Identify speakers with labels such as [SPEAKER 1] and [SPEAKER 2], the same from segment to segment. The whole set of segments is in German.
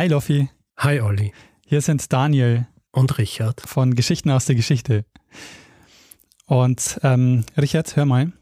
[SPEAKER 1] Hi Loffi,
[SPEAKER 2] Hi Olli
[SPEAKER 1] hier sind Daniel
[SPEAKER 2] und Richard.
[SPEAKER 1] von Geschichten aus der Geschichte. Und ähm, Richard, hör mal.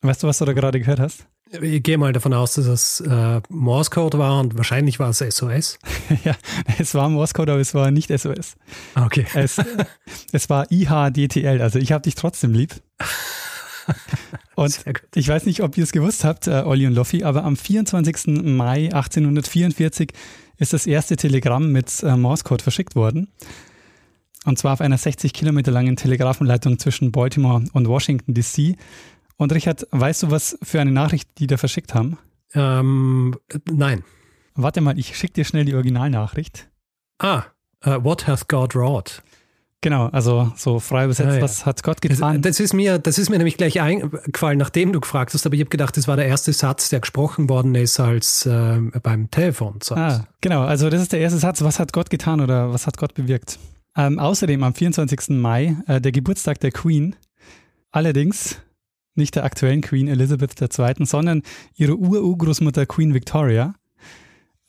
[SPEAKER 1] Weißt du, was du da gerade gehört hast?
[SPEAKER 2] Ich gehe mal davon aus, dass es äh, Morse-Code war und wahrscheinlich war es SOS.
[SPEAKER 1] ja, es war Morse-Code, aber es war nicht SOS.
[SPEAKER 2] Okay.
[SPEAKER 1] Es, es war IHDTL, also ich habe dich trotzdem lieb. Und ich weiß nicht, ob ihr es gewusst habt, äh, Olli und Loffi, aber am 24. Mai 1844 ist das erste Telegramm mit äh, Morse-Code verschickt worden. Und zwar auf einer 60 Kilometer langen Telegrafenleitung zwischen Baltimore und Washington DC. Und Richard, weißt du, was für eine Nachricht die da verschickt haben?
[SPEAKER 2] Ähm, nein.
[SPEAKER 1] Warte mal, ich schicke dir schnell die Originalnachricht.
[SPEAKER 2] Ah, äh, What hath God wrought?
[SPEAKER 1] Genau, also so frei übersetzt,
[SPEAKER 2] Ah, ja.
[SPEAKER 1] was hat Gott
[SPEAKER 2] Das,
[SPEAKER 1] getan?
[SPEAKER 2] das, ist mir, das ist mir nämlich gleich eingefallen, nachdem du gefragt hast, aber ich habe gedacht, das war der erste Satz, der gesprochen worden ist als äh, beim Telefonsatz.
[SPEAKER 1] Ah, genau, also das ist der erste Satz. Was hat Gott getan oder was hat Gott bewirkt? Ähm, außerdem am 24. Mai äh, der Geburtstag der Queen. Allerdings nicht der aktuellen Queen Elizabeth II., sondern ihre Ururgroßmutter Queen Victoria.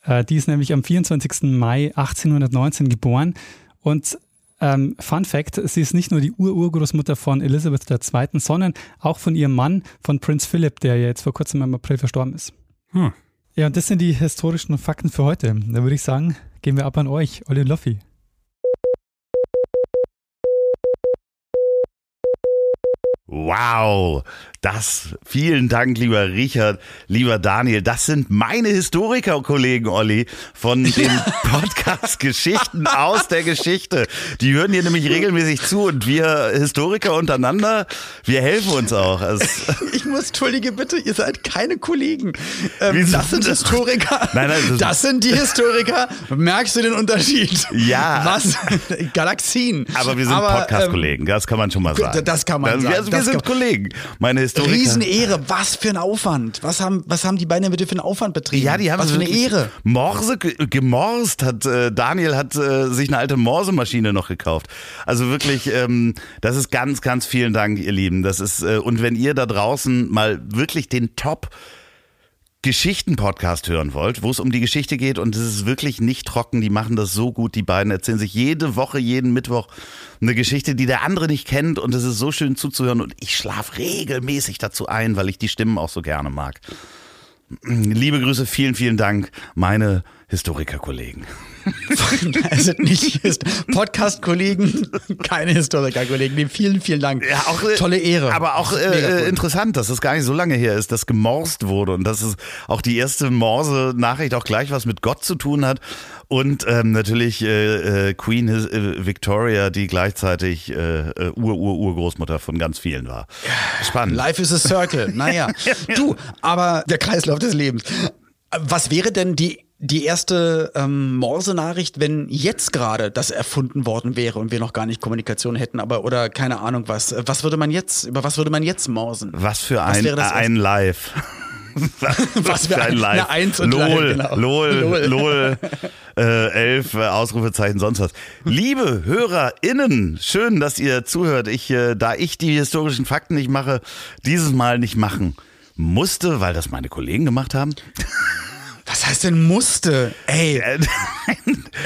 [SPEAKER 1] Äh, die ist nämlich am 24. Mai 1819 geboren. Und ähm, Fun Fact, sie ist nicht nur die Ururgroßmutter von Elizabeth II., sondern auch von ihrem Mann, von Prinz Philip, der ja jetzt vor kurzem im April verstorben ist.
[SPEAKER 2] Hm.
[SPEAKER 1] Ja, und das sind die historischen Fakten für heute. Da würde ich sagen, gehen wir ab an euch, Olli und Loffi.
[SPEAKER 3] Wow, das, vielen Dank, lieber Richard, lieber Daniel. Das sind meine Historiker-Kollegen, Olli, von dem Podcast Geschichten aus der Geschichte. Die hören hier nämlich regelmäßig zu und wir Historiker untereinander, wir helfen uns auch. Also,
[SPEAKER 4] Ich muss, entschuldige bitte, ihr seid keine Kollegen. Ähm, das sind Historiker.
[SPEAKER 3] Nein, nein, das-
[SPEAKER 4] das sind die Historiker. Merkst du den Unterschied?
[SPEAKER 3] Ja.
[SPEAKER 4] Was? Galaxien.
[SPEAKER 3] aber wir sind
[SPEAKER 4] ähm,
[SPEAKER 3] Podcast-Kollegen, das kann man schon mal sagen.
[SPEAKER 4] das kann man
[SPEAKER 3] Also,
[SPEAKER 4] sagen,
[SPEAKER 3] Also wir
[SPEAKER 4] das
[SPEAKER 3] sind Kollegen, meine Historiker.
[SPEAKER 4] Riesenehre, was für ein Aufwand. Was haben, was haben die beiden bitte für einen Aufwand betrieben?
[SPEAKER 3] Ja, die haben
[SPEAKER 4] was für eine Ehre.
[SPEAKER 3] Morse ge- gemorst hat äh, Daniel hat äh, sich eine alte Morsemaschine noch gekauft. Also wirklich, ähm, das ist ganz, ganz vielen Dank, ihr Lieben. Das ist äh, und wenn ihr da draußen mal wirklich den Top Geschichten-Podcast hören wollt, wo es um die Geschichte geht und es ist wirklich nicht trocken, die machen das so gut, die beiden erzählen sich jede Woche, jeden Mittwoch eine Geschichte, die der andere nicht kennt und es ist so schön zuzuhören und ich schlafe regelmäßig dazu ein, weil ich die Stimmen auch so gerne mag. Liebe Grüße, vielen, vielen Dank, meine Historiker-Kollegen.
[SPEAKER 4] Also nicht Podcast-Kollegen, keine Historiker-Kollegen. Vielen, vielen Dank.
[SPEAKER 3] Ja, auch, äh,
[SPEAKER 4] Tolle Ehre.
[SPEAKER 3] Aber auch äh, interessant, dass es gar nicht so lange her ist, dass gemorst wurde und dass es auch die erste Morse-Nachricht auch gleich was mit Gott zu tun hat. Und ähm, natürlich äh, äh, Queen äh, Victoria, die gleichzeitig äh, Ur-Ur-Urgroßmutter von ganz vielen war. Spannend.
[SPEAKER 4] Life is a circle. Naja. Du, aber der Kreislauf des Lebens. Was wäre denn die, die erste ähm, Morse-Nachricht, wenn jetzt gerade das erfunden worden wäre und wir noch gar nicht Kommunikation hätten, aber oder keine Ahnung was. Was würde man jetzt, über was würde man jetzt morsen?
[SPEAKER 3] Was für
[SPEAKER 4] Was
[SPEAKER 3] ein,
[SPEAKER 4] das
[SPEAKER 3] ein Live. Was,
[SPEAKER 4] Was für ein- eine Eins und
[SPEAKER 3] LOL,
[SPEAKER 4] Live, genau.
[SPEAKER 3] LOL,
[SPEAKER 4] LOL.
[SPEAKER 3] LOL, äh, elf äh, Ausrufezeichen, sonst was. Liebe HörerInnen, schön, dass ihr zuhört. Ich, äh, da ich die historischen Fakten nicht mache, dieses Mal nicht machen musste, weil das meine Kollegen gemacht haben.
[SPEAKER 4] Was heißt denn musste? Ey,
[SPEAKER 3] Äh,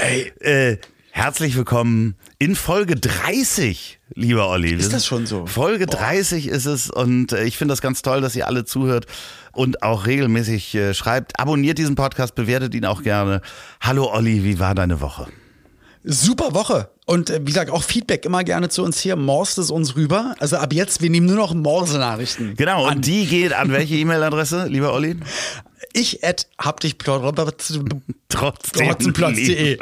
[SPEAKER 3] Ey. Äh, herzlich willkommen in Folge 30, lieber Olli.
[SPEAKER 4] Ist das schon so?
[SPEAKER 3] Folge 30 ist es und äh, ich finde das ganz toll, dass ihr alle zuhört und auch regelmäßig äh, schreibt. Abonniert diesen Podcast, bewertet ihn auch gerne. Hallo Olli, wie war deine Woche?
[SPEAKER 4] super Woche. Und äh, wie gesagt, auch Feedback immer gerne zu uns hier. Morst es uns rüber. Also ab jetzt, wir nehmen nur noch Morse-Nachrichten.
[SPEAKER 3] Genau,
[SPEAKER 4] an.
[SPEAKER 3] und die geht an welche E-Mail-Adresse, lieber Olli?
[SPEAKER 4] Ich at hab dich
[SPEAKER 3] Trotzdem
[SPEAKER 4] trotzdemplotz.de.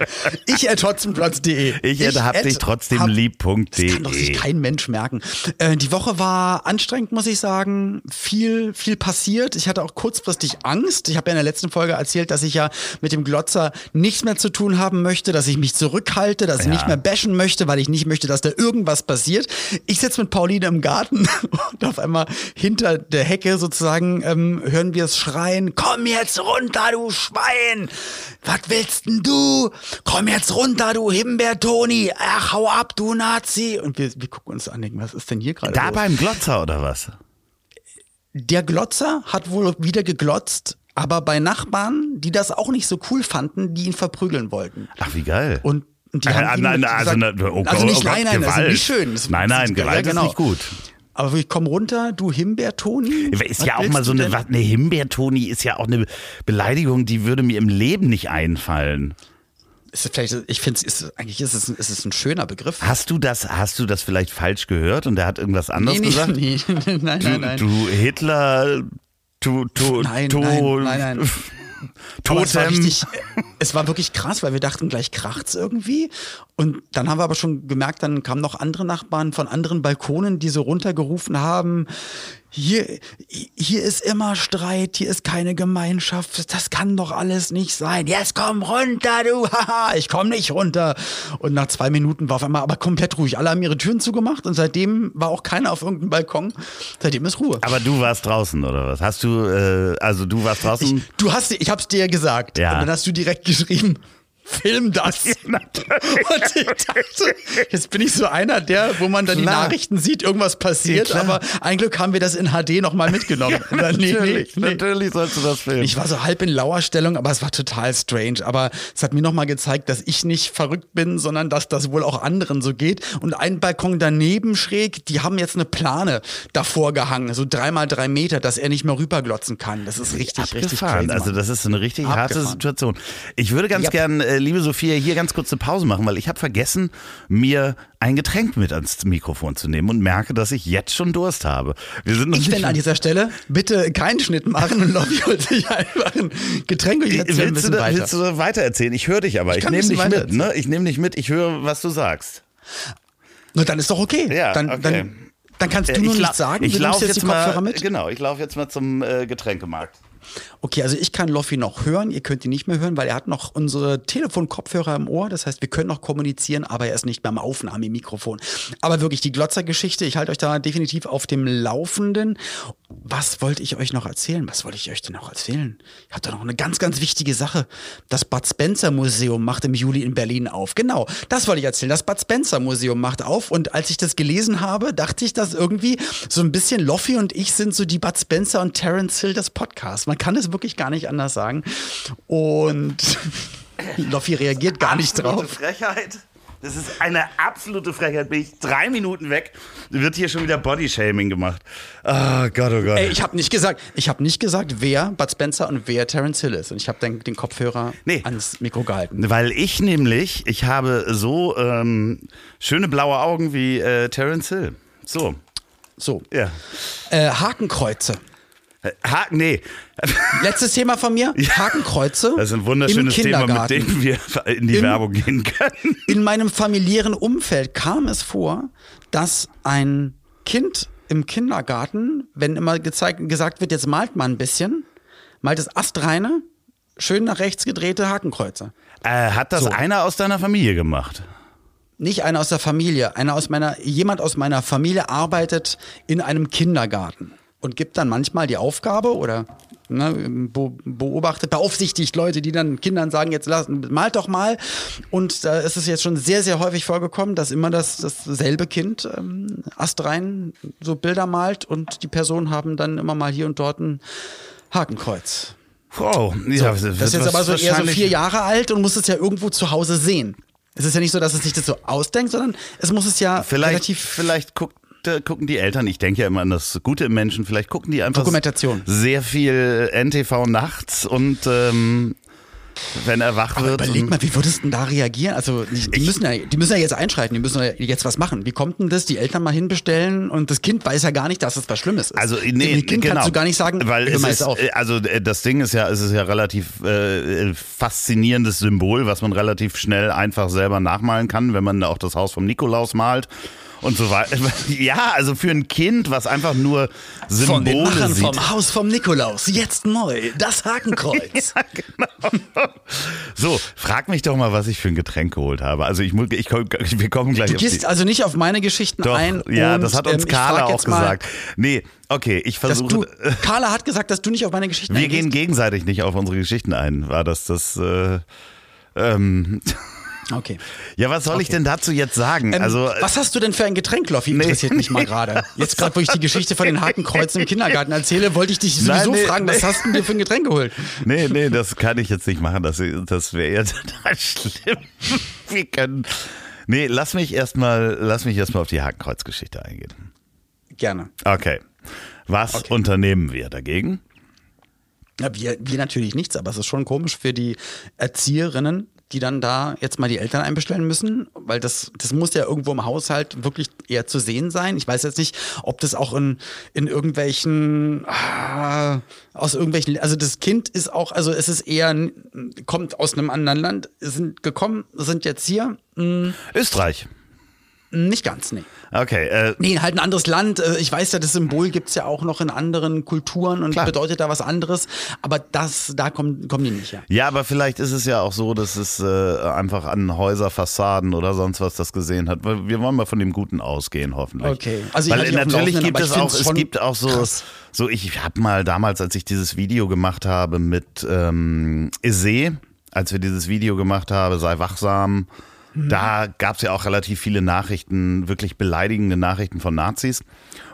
[SPEAKER 4] Ich at trotzdemplotz.de.
[SPEAKER 3] Ich at hab dich trotzdem
[SPEAKER 4] hab-
[SPEAKER 3] lieb.de.
[SPEAKER 4] Das kann doch sich kein Mensch merken. Äh, die Woche war anstrengend, muss ich sagen. Viel, viel passiert. Ich hatte auch kurzfristig Angst. Ich habe ja in der letzten Folge erzählt, dass ich ja mit dem Glotzer nichts mehr zu tun haben möchte, dass ich mich zurückhalte, dass ich
[SPEAKER 3] Ja.
[SPEAKER 4] nicht mehr bashen möchte, weil ich nicht möchte, dass da irgendwas passiert. Ich sitze mit Pauline im Garten und auf einmal hinter der Hecke sozusagen ähm, hören wir es schreien, komm jetzt runter, du Schwein! Was willst denn du? Komm jetzt runter, du Himbeer-Toni! Ach, hau ab, du Nazi! Und wir, wir gucken uns an, denken, was ist denn hier gerade
[SPEAKER 3] Da
[SPEAKER 4] los?
[SPEAKER 3] beim Glotzer oder was?
[SPEAKER 4] Der Glotzer hat wohl wieder geglotzt, aber bei Nachbarn, die das auch nicht so cool fanden, die ihn verprügeln wollten.
[SPEAKER 3] Ach, wie geil.
[SPEAKER 4] Und die
[SPEAKER 3] Äh,
[SPEAKER 4] haben ihm
[SPEAKER 3] nein,
[SPEAKER 4] gesagt,
[SPEAKER 3] also, na, oh Gott,
[SPEAKER 4] also nicht,
[SPEAKER 3] oh Gott,
[SPEAKER 4] nein, nein, also
[SPEAKER 3] Gewalt.
[SPEAKER 4] nicht schön. Das-
[SPEAKER 3] Nein, nein,
[SPEAKER 4] das-
[SPEAKER 3] Gewalt
[SPEAKER 4] ja, genau.
[SPEAKER 3] ist nicht gut.
[SPEAKER 4] Aber ich komm runter, du Himbeer-Toni.
[SPEAKER 3] Ist
[SPEAKER 4] Was
[SPEAKER 3] ja auch mal so eine, was, eine Himbeertoni ist ja auch eine Beleidigung, die würde mir im Leben nicht einfallen.
[SPEAKER 4] Ist vielleicht, ich finde, ist, eigentlich ist es, ist es ein schöner Begriff.
[SPEAKER 3] Hast du das, hast du das vielleicht falsch gehört und der hat irgendwas anderes
[SPEAKER 4] nee,
[SPEAKER 3] gesagt?
[SPEAKER 4] nee, nee, nein,
[SPEAKER 3] Du,
[SPEAKER 4] nein, nein.
[SPEAKER 3] du Hitler, du, du,
[SPEAKER 4] Nein,
[SPEAKER 3] du,
[SPEAKER 4] nein, nein, nein. Aber es war
[SPEAKER 3] Totem.
[SPEAKER 4] richtig, es war wirklich krass, weil wir dachten, gleich kracht's irgendwie. Und dann haben wir aber schon gemerkt, dann kamen noch andere Nachbarn von anderen Balkonen, die so runtergerufen haben, hier, hier ist immer Streit, hier ist keine Gemeinschaft, das kann doch alles nicht sein. Jetzt komm runter, du, haha, ich komm nicht runter. Und nach zwei Minuten war auf einmal aber komplett ruhig. Alle haben ihre Türen zugemacht und seitdem war auch keiner auf irgendeinem Balkon. Seitdem ist Ruhe.
[SPEAKER 3] Aber du warst draußen, oder was? Hast du, äh, also du warst draußen?
[SPEAKER 4] Ich, du hast, ich hab's dir gesagt.
[SPEAKER 3] Ja.
[SPEAKER 4] Und dann hast du direkt geschrieben, film das. Und ich dachte, jetzt bin ich so einer, der, wo man dann die
[SPEAKER 3] Klar.
[SPEAKER 4] Nachrichten sieht, irgendwas passiert,
[SPEAKER 3] Ja,
[SPEAKER 4] aber ein Glück haben wir das in HD nochmal mitgenommen. Nee,
[SPEAKER 3] natürlich,
[SPEAKER 4] nee, nee.
[SPEAKER 3] natürlich sollst du das filmen.
[SPEAKER 4] Ich war so halb in Lauerstellung, aber es war total strange. Aber es hat mir nochmal gezeigt, dass ich nicht verrückt bin, sondern dass das wohl auch anderen so geht. Und ein Balkon daneben schräg, die haben jetzt eine Plane davor gehangen, so dreimal drei Meter, dass er nicht mehr rüberglotzen kann. Das ist richtig, richtig
[SPEAKER 3] Abgefahren.
[SPEAKER 4] crazy.
[SPEAKER 3] Also
[SPEAKER 4] Mann.
[SPEAKER 3] das ist eine richtig harte
[SPEAKER 4] Abgefahren.
[SPEAKER 3] Situation. Ich würde ganz
[SPEAKER 4] Yep.
[SPEAKER 3] gern, äh, liebe Sophia, hier ganz kurz eine Pause machen, weil ich habe vergessen, mir ein Getränk mit ans Mikrofon zu nehmen und merke, dass ich jetzt schon Durst habe. Wir sind noch
[SPEAKER 4] Ich finde an dieser Stelle bitte keinen Schnitt machen und Lobby holt sich einfach ein Getränk und ich erzähle ein
[SPEAKER 3] willst, du
[SPEAKER 4] weiter.
[SPEAKER 3] willst du da weiter erzählen? Ich höre dich aber. Ich,
[SPEAKER 4] kann
[SPEAKER 3] nehme dich mit. Ne? Ich nehme dich mit. Ich höre, was du sagst.
[SPEAKER 4] Na, dann ist doch okay.
[SPEAKER 3] Ja,
[SPEAKER 4] dann,
[SPEAKER 3] okay.
[SPEAKER 4] dann, dann kannst
[SPEAKER 3] Äh,
[SPEAKER 4] du nur
[SPEAKER 3] ich
[SPEAKER 4] nichts sagen.
[SPEAKER 3] Ich laufe
[SPEAKER 4] jetzt
[SPEAKER 3] jetzt mal.
[SPEAKER 4] mit.
[SPEAKER 3] Genau, ich laufe jetzt mal zum äh, Getränkemarkt.
[SPEAKER 4] Okay, also ich kann Loffi noch hören, ihr könnt ihn nicht mehr hören, weil er hat noch unsere Telefonkopfhörer im Ohr. Das heißt, wir können noch kommunizieren, aber er ist nicht mehr am Aufnahmemikrofon. Aber wirklich die Glotzer-Geschichte, ich halte euch da definitiv auf dem Laufenden. Was wollte ich euch noch erzählen? Was wollte ich euch denn noch erzählen? Ich habe da noch eine ganz, ganz wichtige Sache. Das Bud Spencer Museum macht im Juli in Berlin auf. Genau, das wollte ich erzählen. Das Bud Spencer Museum macht auf und als ich das gelesen habe, dachte ich, dass irgendwie so ein bisschen Loffi und ich sind so die Bud Spencer und Terence Hill des Podcasts. Man kann es wirklich gar nicht anders sagen. Und Loffi reagiert gar nicht
[SPEAKER 3] Absolute
[SPEAKER 4] drauf.
[SPEAKER 3] Frechheit. Das ist eine absolute Frechheit. Bin ich drei Minuten weg, wird hier schon wieder Bodyshaming gemacht. Oh Gott, oh Gott.
[SPEAKER 4] Ey, ich habe nicht gesagt, ich habe nicht gesagt, wer Bud Spencer und wer Terence Hill ist. Und ich habe den, den Kopfhörer
[SPEAKER 3] Nee.
[SPEAKER 4] ans Mikro gehalten.
[SPEAKER 3] Weil ich nämlich, ich habe so ähm, schöne blaue Augen wie äh, Terence Hill. So,
[SPEAKER 4] So,
[SPEAKER 3] ja.
[SPEAKER 4] äh, Hakenkreuze.
[SPEAKER 3] Ha nee,
[SPEAKER 4] Letztes Thema von mir, Hakenkreuze.
[SPEAKER 3] das ist ein wunderschönes Thema, mit dem wir in die
[SPEAKER 4] Im-
[SPEAKER 3] Werbung gehen können.
[SPEAKER 4] In meinem familiären Umfeld kam es vor, dass ein Kind im Kindergarten, wenn immer gezeigt, gesagt wird, jetzt malt man ein bisschen, malt es astreine, schön nach rechts gedrehte Hakenkreuze.
[SPEAKER 3] Äh, hat das
[SPEAKER 4] So.
[SPEAKER 3] einer aus deiner Familie gemacht?
[SPEAKER 4] Nicht einer aus der Familie, einer aus meiner, jemand aus meiner Familie arbeitet in einem Kindergarten und gibt dann manchmal die Aufgabe oder ne, be beobachtet, beaufsichtigt Leute, die dann Kindern sagen, jetzt lass, malt doch mal. Und da ist es jetzt schon sehr, sehr häufig vorgekommen, dass immer das, dasselbe Kind ähm, astrein so Bilder malt und die Personen haben dann immer mal hier und dort ein Hakenkreuz.
[SPEAKER 3] Wow, ja,
[SPEAKER 4] Das ist jetzt aber so eher so vier Jahre alt und muss es ja irgendwo zu Hause sehen. Es ist ja nicht so, dass es sich das so ausdenkt, sondern es muss es ja
[SPEAKER 3] Vielleicht,
[SPEAKER 4] relativ
[SPEAKER 3] vielleicht guckt, äh, gucken die Eltern, ich denke ja immer an das Gute im Menschen, vielleicht gucken die einfach
[SPEAKER 4] Dokumentation.
[SPEAKER 3] sehr viel NTV nachts und ähm, wenn er wach wird.
[SPEAKER 4] Überleg mal, wie würdest du denn da reagieren? Also, die, die, müssen ja, die müssen ja jetzt einschreiten, die müssen ja jetzt was machen. Wie kommt denn das? Die Eltern mal hinbestellen und das Kind weiß ja gar nicht, dass es was Schlimmes ist.
[SPEAKER 3] Also nee,
[SPEAKER 4] Dem Kind
[SPEAKER 3] genau.
[SPEAKER 4] kannst du gar nicht sagen,
[SPEAKER 3] weil es ist,
[SPEAKER 4] auf.
[SPEAKER 3] äh, also äh, das Ding ist ja, es ist ja relativ äh, faszinierendes Symbol, was man relativ schnell einfach selber nachmalen kann, wenn man auch das Haus vom Nikolaus malt. Und so weiter. Ja, also für ein Kind, was einfach nur
[SPEAKER 4] Von den
[SPEAKER 3] Symbole
[SPEAKER 4] Machern
[SPEAKER 3] sieht.
[SPEAKER 4] vom Haus vom Nikolaus, jetzt neu, das Hakenkreuz.
[SPEAKER 3] So, frag mich doch mal, was ich für ein Getränk geholt habe. Also ich, muss- ich, komm- wir kommen gleich
[SPEAKER 4] Du gehst also nicht auf meine Geschichten
[SPEAKER 3] Doch,
[SPEAKER 4] ein.
[SPEAKER 3] ja, das hat uns
[SPEAKER 4] ähm,
[SPEAKER 3] Carla auch gesagt. Nee, okay, ich versuche.
[SPEAKER 4] du, Carla hat gesagt, dass du nicht auf meine Geschichten
[SPEAKER 3] Wir
[SPEAKER 4] eingehst.
[SPEAKER 3] gehen gegenseitig nicht auf unsere Geschichten ein. War das das? Äh, ähm,
[SPEAKER 4] Okay.
[SPEAKER 3] ja, was soll ich denn dazu jetzt sagen?
[SPEAKER 4] Ähm,
[SPEAKER 3] also,
[SPEAKER 4] was hast du denn für ein Getränk, Loffi?
[SPEAKER 3] Nee,
[SPEAKER 4] Interessiert mich mal
[SPEAKER 3] nee.
[SPEAKER 4] gerade. Jetzt gerade, wo ich die Geschichte von den Hakenkreuzen im Kindergarten erzähle, wollte ich dich sowieso
[SPEAKER 3] Nein, nee,
[SPEAKER 4] fragen, was
[SPEAKER 3] nee.
[SPEAKER 4] hast du denn dir für ein Getränk geholt?
[SPEAKER 3] nee, nee, das kann ich jetzt nicht machen. Das, das wäre ja total schlimm. Wir können. Nee, lass mich erstmal, lass mich erstmal auf die Hakenkreuzgeschichte eingehen.
[SPEAKER 4] Gerne.
[SPEAKER 3] Okay. Was unternehmen wir dagegen?
[SPEAKER 4] Ja, wir, wir natürlich nichts, aber es ist schon komisch für die Erzieherinnen, die dann da jetzt mal die Eltern einbestellen müssen, weil das, das muss ja irgendwo im Haushalt wirklich eher zu sehen sein. Ich weiß jetzt nicht, ob das auch in, in irgendwelchen, ah, aus irgendwelchen, also das Kind ist auch, also es ist eher, kommt aus einem anderen Land, sind gekommen, sind jetzt hier, hm,
[SPEAKER 3] Österreich.
[SPEAKER 4] Nicht ganz, nee.
[SPEAKER 3] Okay, äh,
[SPEAKER 4] Nee, halt ein anderes Land. Äh, Ich weiß ja, das Symbol gibt's ja auch noch in anderen Kulturen und
[SPEAKER 3] Klar.
[SPEAKER 4] bedeutet da was anderes. Aber das, da kommen, kommen die nicht her.
[SPEAKER 3] Ja, aber vielleicht ist es ja auch so, dass es äh, einfach an Häuserfassaden oder sonst was das gesehen hat. Wir wollen mal von dem Guten ausgehen, hoffentlich.
[SPEAKER 4] Okay. Also ich
[SPEAKER 3] Weil natürlich gibt es auch, es gibt auch so,
[SPEAKER 4] krass.
[SPEAKER 3] so ich habe mal damals, als ich dieses Video gemacht habe mit ähm, Ise, als wir dieses Video gemacht haben, sei wachsam. Da gab es ja auch relativ viele Nachrichten, wirklich beleidigende Nachrichten von Nazis.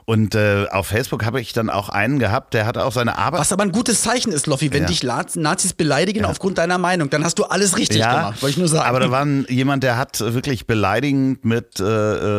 [SPEAKER 3] Und äh, auf Facebook habe ich dann auch einen gehabt, der hatte auch seine Arbeit.
[SPEAKER 4] Was aber ein gutes Zeichen ist, Loffi, wenn
[SPEAKER 3] Ja.
[SPEAKER 4] dich Nazis beleidigen aufgrund deiner Meinung, dann hast du alles richtig gemacht, wollte ich nur sagen.
[SPEAKER 3] Aber da war ein- jemand, der hat wirklich beleidigend mit, äh,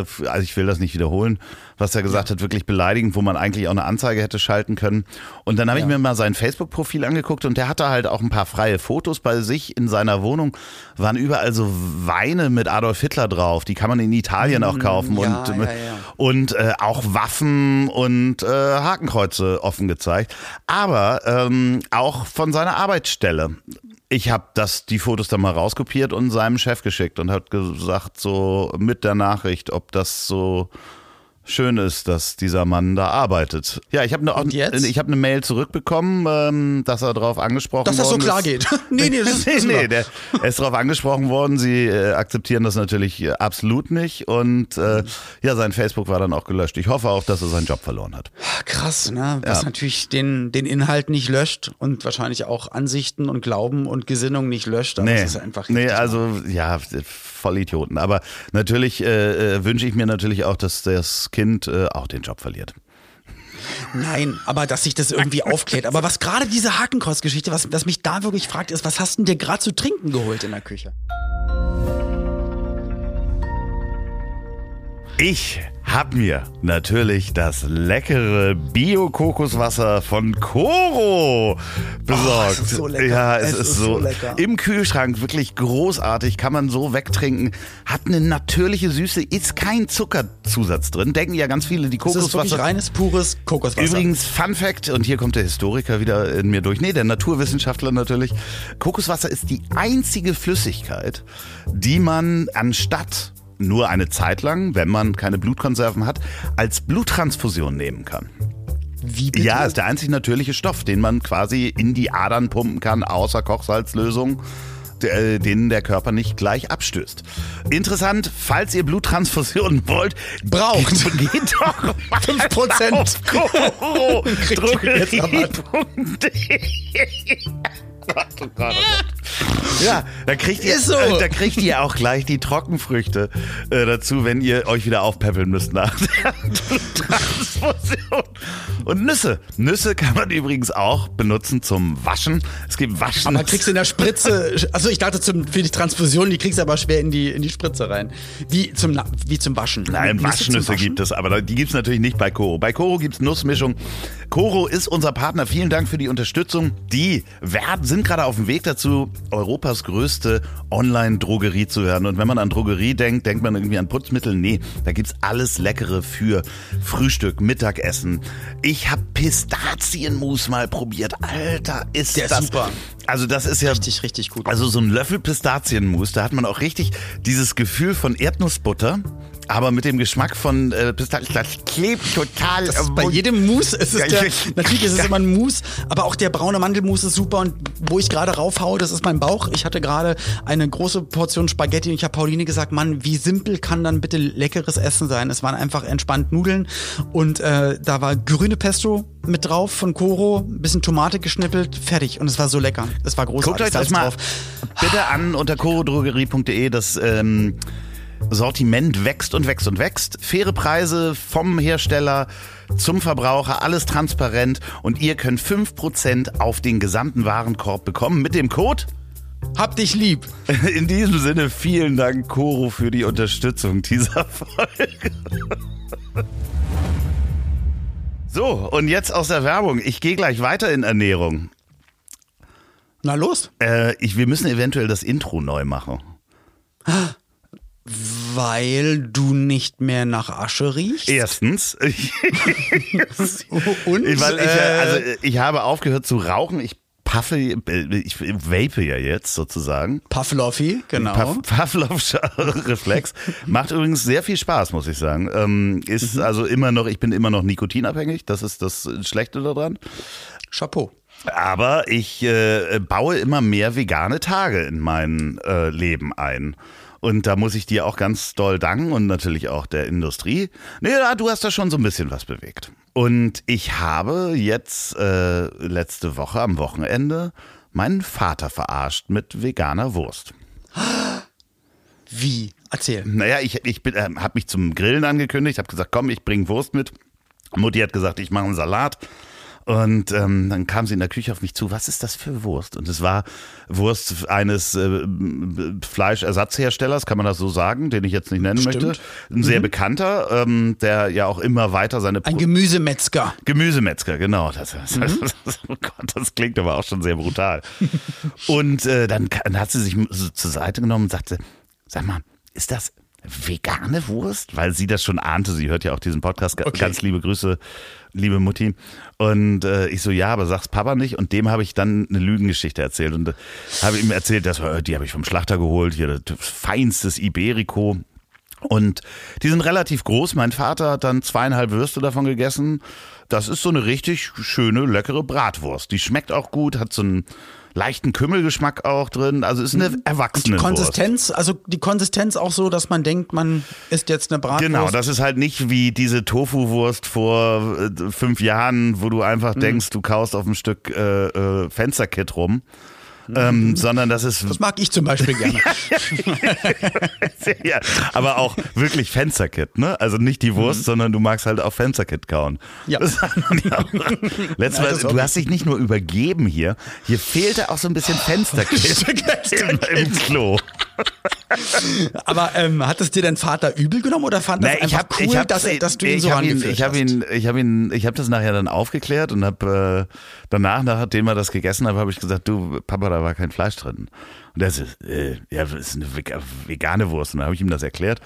[SPEAKER 3] äh, also ich will das nicht wiederholen, was er gesagt hat, wirklich beleidigend, wo man eigentlich auch eine Anzeige hätte schalten können. Und dann habe ich mir mal sein Facebook-Profil angeguckt und der hatte halt auch ein paar freie Fotos bei sich in seiner Wohnung, waren überall so Weine mit Adolf Hitler drauf, die kann man in Italien auch kaufen
[SPEAKER 4] Mm, ja,
[SPEAKER 3] und,
[SPEAKER 4] ja, ja.
[SPEAKER 3] und äh, auch Waffen und äh, Hakenkreuze offen gezeigt, aber ähm, auch von seiner Arbeitsstelle. Ich habe das die Fotos dann mal rauskopiert und seinem Chef geschickt und hat gesagt so mit der Nachricht, ob das so schön ist, dass dieser Mann da arbeitet. Ja, ich habe eine ich habe eine Mail zurückbekommen, ähm, dass er darauf angesprochen
[SPEAKER 4] Dass das so klar
[SPEAKER 3] ist.
[SPEAKER 4] geht. nee, nee, das ist
[SPEAKER 3] nee, nee, der, er ist darauf angesprochen worden. Sie äh, akzeptieren das natürlich äh, absolut nicht. Und äh, ja, sein Facebook war dann auch gelöscht. Ich hoffe auch, dass er seinen Job verloren hat.
[SPEAKER 4] Krass, ne? Was
[SPEAKER 3] Ja.
[SPEAKER 4] natürlich den, den Inhalt nicht löscht und wahrscheinlich auch Ansichten und Glauben und Gesinnung nicht löscht. Aber
[SPEAKER 3] Nee,
[SPEAKER 4] ist einfach
[SPEAKER 3] nee also ja, voll Idioten. Aber natürlich äh, äh, wünsche ich mir natürlich auch, dass das Kind äh, auch den Job verliert.
[SPEAKER 4] Nein, aber dass sich das irgendwie aufklärt. Aber was gerade diese Hakenkreuz-Geschichte, was, was mich da wirklich fragt, ist, was hast denn dir gerade zu trinken geholt in der Küche?
[SPEAKER 3] Ich habe mir natürlich das leckere Bio-Kokoswasser von Koro besorgt.
[SPEAKER 4] es ist so lecker.
[SPEAKER 3] Ja, es,
[SPEAKER 4] Es
[SPEAKER 3] ist,
[SPEAKER 4] ist
[SPEAKER 3] so
[SPEAKER 4] lecker.
[SPEAKER 3] im Kühlschrank wirklich großartig, kann man so wegtrinken. Hat eine natürliche Süße, ist kein Zuckerzusatz drin. Denken ja ganz viele, die
[SPEAKER 4] Das ist wirklich
[SPEAKER 3] Kokoswasser.
[SPEAKER 4] reines, pures Kokoswasser.
[SPEAKER 3] Übrigens, Fun Fact, und hier kommt der Historiker wieder in mir durch. Nee, der Naturwissenschaftler natürlich. Kokoswasser ist die einzige Flüssigkeit, die man anstatt nur eine Zeit lang, wenn man keine Blutkonserven hat, als Bluttransfusion nehmen kann.
[SPEAKER 4] Wie bitte?
[SPEAKER 3] Ja, ist der einzig natürliche Stoff, den man quasi in die Adern pumpen kann, außer Kochsalzlösung, äh, denen der Körper nicht gleich abstößt. Interessant, falls ihr Bluttransfusionen wollt,
[SPEAKER 4] Braucht.
[SPEAKER 3] geht, geht doch mal
[SPEAKER 4] 5%.
[SPEAKER 3] auf Koro.
[SPEAKER 4] Kriegt ihr jetzt
[SPEAKER 3] Ja, da kriegt ihr,
[SPEAKER 4] so.
[SPEAKER 3] äh, da kriegt ihr auch gleich die Trockenfrüchte äh, dazu, wenn ihr euch wieder aufpäppeln müsst nach der Transfusion. Und Nüsse. Nüsse kann man übrigens auch benutzen zum Waschen. Es gibt Waschen.
[SPEAKER 4] Aber kriegst du in der Spritze, also ich dachte zum, für die Transfusion, die kriegst du aber schwer in die, in die Spritze rein. Wie zum, wie zum Waschen.
[SPEAKER 3] Nein,
[SPEAKER 4] Nüsse
[SPEAKER 3] Waschnüsse
[SPEAKER 4] Waschen?
[SPEAKER 3] gibt es, aber die gibt es natürlich nicht bei Koro. Bei Koro gibt es Nussmischung. Coro ist unser Partner. Vielen Dank für die Unterstützung. Die werden, sind gerade auf dem Weg dazu, Europas größte Online-Drogerie zu werden. Und wenn man an Drogerie denkt, denkt man irgendwie an Putzmittel. Nee, da gibt's alles Leckere für Frühstück, Mittagessen. Ich habe Pistazienmus mal probiert. Alter, ist
[SPEAKER 4] Der ist
[SPEAKER 3] das
[SPEAKER 4] super.
[SPEAKER 3] Also das ist ja
[SPEAKER 4] Richtig, richtig gut.
[SPEAKER 3] also so ein Löffel Pistazienmus, da hat man auch richtig dieses Gefühl von Erdnussbutter, aber mit dem Geschmack von äh, Pistazien. Das klebt total.
[SPEAKER 4] Das ist bei jedem Mousse ist es der,
[SPEAKER 3] ich-
[SPEAKER 4] natürlich ist es immer ein Mousse, aber auch der braune Mandelmus ist super und wo ich gerade raufhaue, das ist mein Bauch. Ich hatte gerade eine große Portion Spaghetti und ich habe Pauline gesagt, Mann, wie simpel kann dann bitte leckeres Essen sein? Es waren einfach entspannt Nudeln und äh, da war grüne Pesto mit drauf von Coro, ein bisschen Tomate geschnippelt, fertig und es war so lecker. Es war großartig.
[SPEAKER 3] Guckt euch das mal
[SPEAKER 4] drauf.
[SPEAKER 3] bitte an unter chorodrogerie.de. Das ähm, Sortiment wächst und wächst und wächst. Faire Preise vom Hersteller zum Verbraucher, alles transparent und ihr könnt 5% auf den gesamten Warenkorb bekommen mit dem Code.
[SPEAKER 4] Hab dich lieb.
[SPEAKER 3] In diesem Sinne vielen Dank, Coro, für die Unterstützung dieser Folge. So, und jetzt aus der Werbung. Ich gehe gleich weiter in Ernährung.
[SPEAKER 4] Na los.
[SPEAKER 3] Äh, ich, wir müssen eventuell das Intro neu machen.
[SPEAKER 4] Weil du nicht mehr nach Asche riechst.
[SPEAKER 3] Erstens, ich,
[SPEAKER 4] Und,
[SPEAKER 3] weil ich,
[SPEAKER 4] äh,
[SPEAKER 3] also ich habe aufgehört zu rauchen. Ich paffe, äh, ich vape ja jetzt sozusagen.
[SPEAKER 4] Pavlovi, genau.
[SPEAKER 3] Pav Pavlovscher Reflex. Macht übrigens sehr viel Spaß, muss ich sagen. Ähm, ist also immer noch, ich bin immer noch nikotinabhängig. Das ist das Schlechte daran.
[SPEAKER 4] Chapeau.
[SPEAKER 3] Aber ich äh, baue immer mehr vegane Tage in mein äh, Leben ein. Und da muss ich dir auch ganz doll danken und natürlich auch der Industrie. Nee, du hast da schon so ein bisschen was bewegt. Und ich habe jetzt äh, letzte Woche am Wochenende meinen Vater verarscht mit veganer Wurst.
[SPEAKER 4] Wie? Erzähl.
[SPEAKER 3] Naja, ich, ich äh, habe mich zum Grillen angekündigt, habe gesagt, komm, ich bringe Wurst mit. Mutti hat gesagt, ich mache einen Salat. Und ähm, dann kam sie in der Küche auf mich zu, was ist das für Wurst? Und es war Wurst eines äh, Fleischersatzherstellers, kann man das so sagen, den ich jetzt nicht nennen
[SPEAKER 4] Stimmt.
[SPEAKER 3] möchte. Ein sehr bekannter, ähm, der ja auch immer weiter seine
[SPEAKER 4] Ein
[SPEAKER 3] Pro-
[SPEAKER 4] Gemüsemetzger.
[SPEAKER 3] Gemüsemetzger, genau. Das, das, oh Gott, das klingt aber auch schon sehr brutal. und äh, dann, dann hat sie sich so zur Seite genommen und sagte, sag mal, ist das vegane Wurst? Weil sie das schon ahnte. Sie hört ja auch diesen Podcast.
[SPEAKER 4] Okay.
[SPEAKER 3] Ganz liebe Grüße, liebe Mutti. Und äh, ich so, ja, aber sag's Papa nicht. Und dem habe ich dann eine Lügengeschichte erzählt. Und äh, habe ihm erzählt, dass, äh, die habe ich vom Schlachter geholt. Hier das feinstes Iberico. Und die sind relativ groß. Mein Vater hat dann zweieinhalb Würste davon gegessen. Das ist so eine richtig schöne, leckere Bratwurst. Die schmeckt auch gut, hat so einen leichten Kümmelgeschmack auch drin. Also ist eine erwachsene Wurst.
[SPEAKER 4] Konsistenz, also die Konsistenz auch so, dass man denkt, man isst jetzt eine Bratwurst.
[SPEAKER 3] Genau, das ist halt nicht wie diese Tofu-Wurst vor äh, fünf Jahren, wo du
[SPEAKER 4] Mhm.
[SPEAKER 3] einfach denkst, du kaust auf ein Stück äh, äh, Fensterkit rum. Ähm, sondern das ist
[SPEAKER 4] Mhm. Das mag ich zum Beispiel gerne.
[SPEAKER 3] ja, aber auch wirklich Fensterkit, ne? Also nicht die Wurst, sondern du magst halt auch Fensterkit kauen.
[SPEAKER 4] Mhm. Ja.
[SPEAKER 3] Letztes Mal, du hast dich nicht nur übergeben hier, hier fehlte auch so ein bisschen Fensterkit im, im Klo.
[SPEAKER 4] Aber ähm, hat es dir dein Vater übel genommen oder fand das einfach
[SPEAKER 3] hab-
[SPEAKER 4] cool,
[SPEAKER 3] hab-
[SPEAKER 4] dass, dass du ihn
[SPEAKER 3] ich
[SPEAKER 4] so
[SPEAKER 3] habe
[SPEAKER 4] hast?
[SPEAKER 3] ihn, ich habe ihn, ich habe das nachher dann aufgeklärt und habe äh, danach, nachdem wir das gegessen haben, habe ich gesagt, du Papa, da war kein Fleisch drin. Und er so, äh, ja, das ist eine vega- vegane Wurst. Und dann habe ich ihm das erklärt.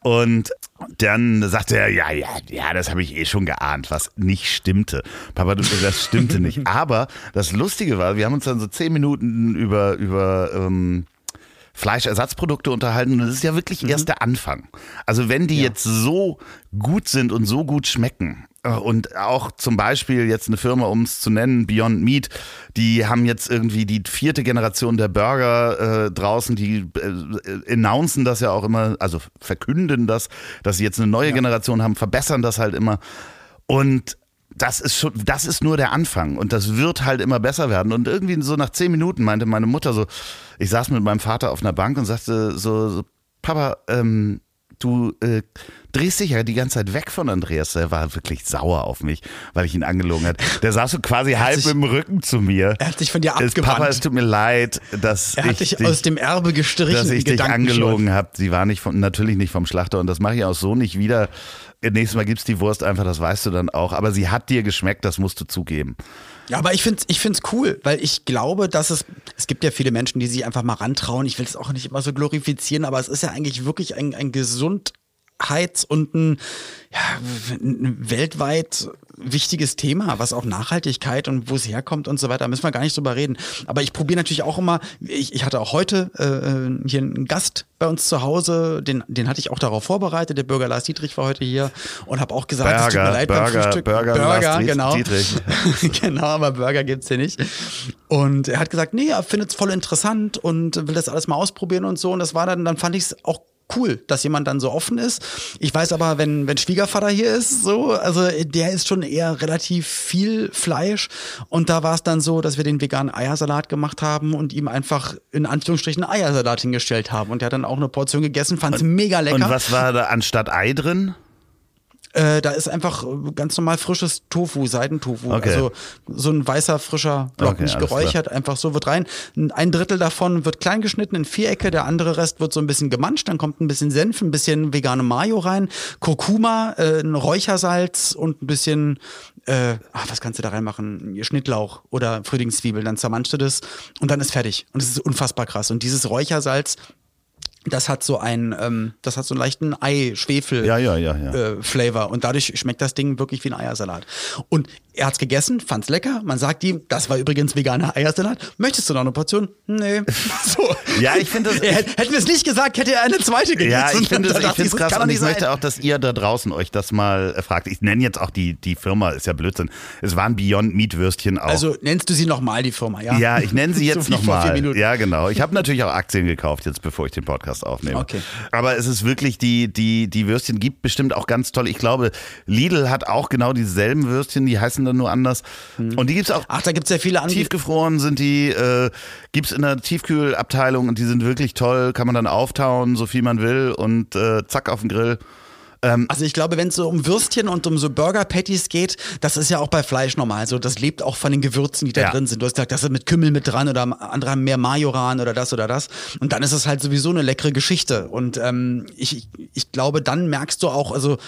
[SPEAKER 3] Und dann sagte er, ja, ja, ja, das habe ich eh schon geahnt, was nicht stimmte. Papa, du, das stimmte nicht. Aber das Lustige war, wir haben uns dann so zehn Minuten über, über ähm, Fleischersatzprodukte unterhalten. Und das ist ja wirklich erst der Anfang. Also wenn die jetzt so gut sind und so gut schmecken äh, und auch zum Beispiel jetzt eine Firma, um es zu nennen, Beyond Meat, die haben jetzt irgendwie die vierte Generation der Burger äh, draußen, die äh, announcen das ja auch immer, also verkünden das, dass sie jetzt eine neue Generation haben, verbessern das halt immer. Und das ist schon, das ist nur der Anfang und das wird halt immer besser werden. Und irgendwie so nach zehn Minuten meinte meine Mutter so, ich saß mit meinem Vater auf einer Bank und sagte so, so Papa, ähm, du äh, drehst dich ja die ganze Zeit weg von Andreas. Er war wirklich sauer auf mich, weil ich ihn angelogen hat. Der saß so quasi halb
[SPEAKER 4] sich-
[SPEAKER 3] dem Rücken zu mir.
[SPEAKER 4] Er hat sich von dir
[SPEAKER 3] Es- Papa,
[SPEAKER 4] abgewandt.
[SPEAKER 3] es tut mir leid, dass
[SPEAKER 4] Er hat
[SPEAKER 3] ich
[SPEAKER 4] dich aus dem Erbe gestrichen.
[SPEAKER 3] dass ich dich angelogen habe. Sie war nicht vom, natürlich nicht vom Schlachter und das mache ich auch so nicht wieder. Nächstes Mal gibt's die Wurst einfach, das weißt du dann auch. Aber sie hat dir geschmeckt, das musst du zugeben.
[SPEAKER 4] Ja, aber ich finde es ich find's cool, weil ich glaube, dass es, es gibt ja viele Menschen, die sich einfach mal rantrauen. Ich will es auch nicht immer so glorifizieren, aber es ist ja eigentlich wirklich ein, ein Gesundheits- und ein, ja, ein weltweit wichtiges Thema, was auch Nachhaltigkeit und wo es herkommt und so weiter, müssen wir gar nicht drüber reden. Aber ich probiere natürlich auch immer, ich, ich hatte auch heute äh, hier einen Gast bei uns zu Hause, den, den hatte ich auch darauf vorbereitet, der Bürger Lars Dietrich war heute hier und habe auch gesagt, es tut mir
[SPEAKER 3] Burger,
[SPEAKER 4] leid beim
[SPEAKER 3] Burger,
[SPEAKER 4] Frühstück.
[SPEAKER 3] Burger, Lars Diet-
[SPEAKER 4] genau.
[SPEAKER 3] Dietrich.
[SPEAKER 4] genau, aber Burger gibt's hier nicht. Und er hat gesagt, nee, er findet es voll interessant und will das alles mal ausprobieren und so. Und das war dann, dann fand ich es auch cool, dass jemand dann so offen ist. Ich weiß aber, wenn, wenn Schwiegervater hier ist, so, also der ist schon eher relativ viel Fleisch. Und da war es dann so, dass wir den veganen Eiersalat gemacht haben und ihm einfach in Anführungsstrichen Eiersalat hingestellt haben. Und der hat dann auch eine Portion gegessen, fand es mega lecker.
[SPEAKER 3] Und was war da anstatt Ei drin?
[SPEAKER 4] Äh, da ist einfach äh, ganz normal frisches Tofu, Seidentofu.
[SPEAKER 3] Okay.
[SPEAKER 4] Also so ein weißer, frischer Block,
[SPEAKER 3] Okay,
[SPEAKER 4] nicht geräuchert, einfach so wird rein. Ein Drittel davon wird klein geschnitten in Vierecke, der andere Rest wird so ein bisschen gemanscht, dann kommt ein bisschen Senf, ein bisschen vegane Mayo rein, Kurkuma, äh, ein Räuchersalz und ein bisschen, äh, ach, was kannst du da reinmachen? Schnittlauch oder Frühlingszwiebel, dann zermanschst du das und dann ist fertig. Und es ist unfassbar krass. Und dieses Räuchersalz, das hat so einen, ähm, das hat so einen leichten Ei-Schwefel
[SPEAKER 3] Ja, ja, ja,
[SPEAKER 4] äh, Flavor und dadurch schmeckt das Ding wirklich wie ein Eiersalat. Und er hat's gegessen, fand's lecker. Man sagt ihm, das war übrigens veganer Eiersalat. Möchtest du noch eine Portion? Nee. so.
[SPEAKER 3] Ja, ich finde das-
[SPEAKER 4] hätt- hätten wir es nicht gesagt, hätte er eine zweite gegessen.
[SPEAKER 3] Ja, ich finde
[SPEAKER 4] Da
[SPEAKER 3] es ich find's
[SPEAKER 4] das
[SPEAKER 3] krass und ich möchte auch, dass ihr da draußen euch das mal äh, fragt. Ich nenne jetzt auch die, die Firma, ist ja Blödsinn. Es waren Beyond Meat Würstchen auch.
[SPEAKER 4] Also nennst du sie nochmal, die Firma, ja?
[SPEAKER 3] ja, ich nenne sie jetzt
[SPEAKER 4] so
[SPEAKER 3] nochmal. Ja, genau. Ich habe natürlich auch Aktien gekauft, jetzt bevor ich den Podcast aufnehme.
[SPEAKER 4] Okay.
[SPEAKER 3] Aber es ist wirklich, die, die, die Würstchen gibt bestimmt auch ganz toll. Ich glaube, Lidl hat auch genau dieselben Würstchen, die heißen dann nur anders.
[SPEAKER 4] Hm.
[SPEAKER 3] Und die gibt's auch
[SPEAKER 4] Ach, da gibt's ja viele andere.
[SPEAKER 3] Tiefgefroren sind die, äh, gibt's in der Tiefkühlabteilung und die sind wirklich toll, kann man dann auftauen, so viel man will und äh, zack auf den Grill.
[SPEAKER 4] Also ich glaube, wenn es so um Würstchen und um so Burger-Patties geht, das ist ja auch bei Fleisch normal so. Das lebt auch von den Gewürzen, die da
[SPEAKER 3] Ja.
[SPEAKER 4] drin sind. Du hast gesagt, das ist mit Kümmel mit dran oder andere haben mehr Majoran oder das oder das. Und dann ist es halt sowieso eine leckere Geschichte. Und ähm, ich, ich glaube, dann merkst du auch, also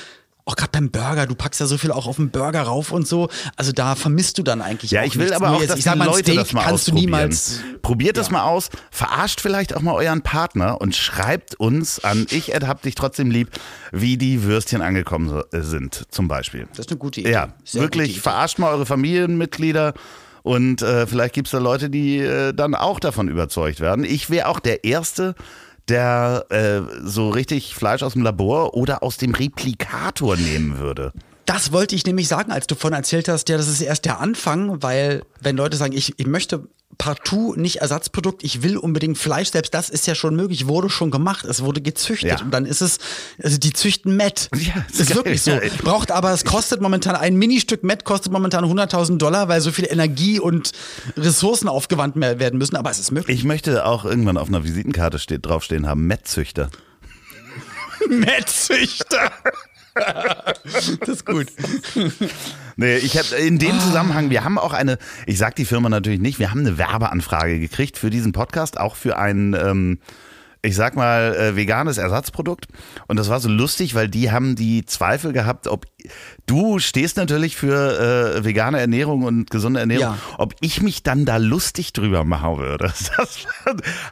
[SPEAKER 4] auch gerade beim Burger, du packst ja so viel auch auf den Burger rauf und so. Also da vermisst du dann eigentlich
[SPEAKER 3] Ja, ich will aber auch,
[SPEAKER 4] jetzt,
[SPEAKER 3] dass
[SPEAKER 4] ich sag mal,
[SPEAKER 3] Leute
[SPEAKER 4] Steak
[SPEAKER 3] das mal
[SPEAKER 4] kannst du niemals.
[SPEAKER 3] Probiert das
[SPEAKER 4] Ja.
[SPEAKER 3] mal aus, verarscht vielleicht auch mal euren Partner und schreibt uns an ich hab dich trotzdem lieb, wie die Würstchen angekommen äh, sind, zum Beispiel.
[SPEAKER 4] Das ist eine gute Idee.
[SPEAKER 3] Ja,
[SPEAKER 4] Sehr
[SPEAKER 3] wirklich,
[SPEAKER 4] Idee.
[SPEAKER 3] verarscht mal eure Familienmitglieder und äh, vielleicht gibt's da Leute, die äh, dann auch davon überzeugt werden. Ich wäre auch der Erste, der äh, so richtig Fleisch aus dem Labor oder aus dem Replikator nehmen würde.
[SPEAKER 4] Das wollte ich nämlich sagen, als du vorhin erzählt hast, ja, das ist erst der Anfang, weil wenn Leute sagen, ich, ich möchte partout nicht Ersatzprodukt, ich will unbedingt Fleisch, selbst das ist ja schon möglich, wurde schon gemacht, es wurde gezüchtet
[SPEAKER 3] Ja.
[SPEAKER 4] und dann ist es, also die züchten Met.
[SPEAKER 3] Ja,
[SPEAKER 4] das
[SPEAKER 3] ist
[SPEAKER 4] ist wirklich so. Braucht aber, es kostet momentan, ein Ministück Met kostet momentan 100.000 Dollar, weil so viel Energie und Ressourcen aufgewandt werden müssen, aber es ist möglich.
[SPEAKER 3] Ich möchte auch irgendwann auf einer Visitenkarte steht, draufstehen haben, Mettzüchter.
[SPEAKER 4] Metzüchter. das ist gut.
[SPEAKER 3] Nee, ich habe in dem Zusammenhang, wir haben auch eine, ich sag die Firma natürlich nicht, wir haben eine Werbeanfrage gekriegt für diesen Podcast, auch für ein, ähm, ich sag mal, äh, veganes Ersatzprodukt. Und das war so lustig, weil die haben die Zweifel gehabt, ob du stehst natürlich für äh, vegane Ernährung und gesunde Ernährung,
[SPEAKER 4] Ja.
[SPEAKER 3] ob ich mich dann da lustig drüber machen würde. Das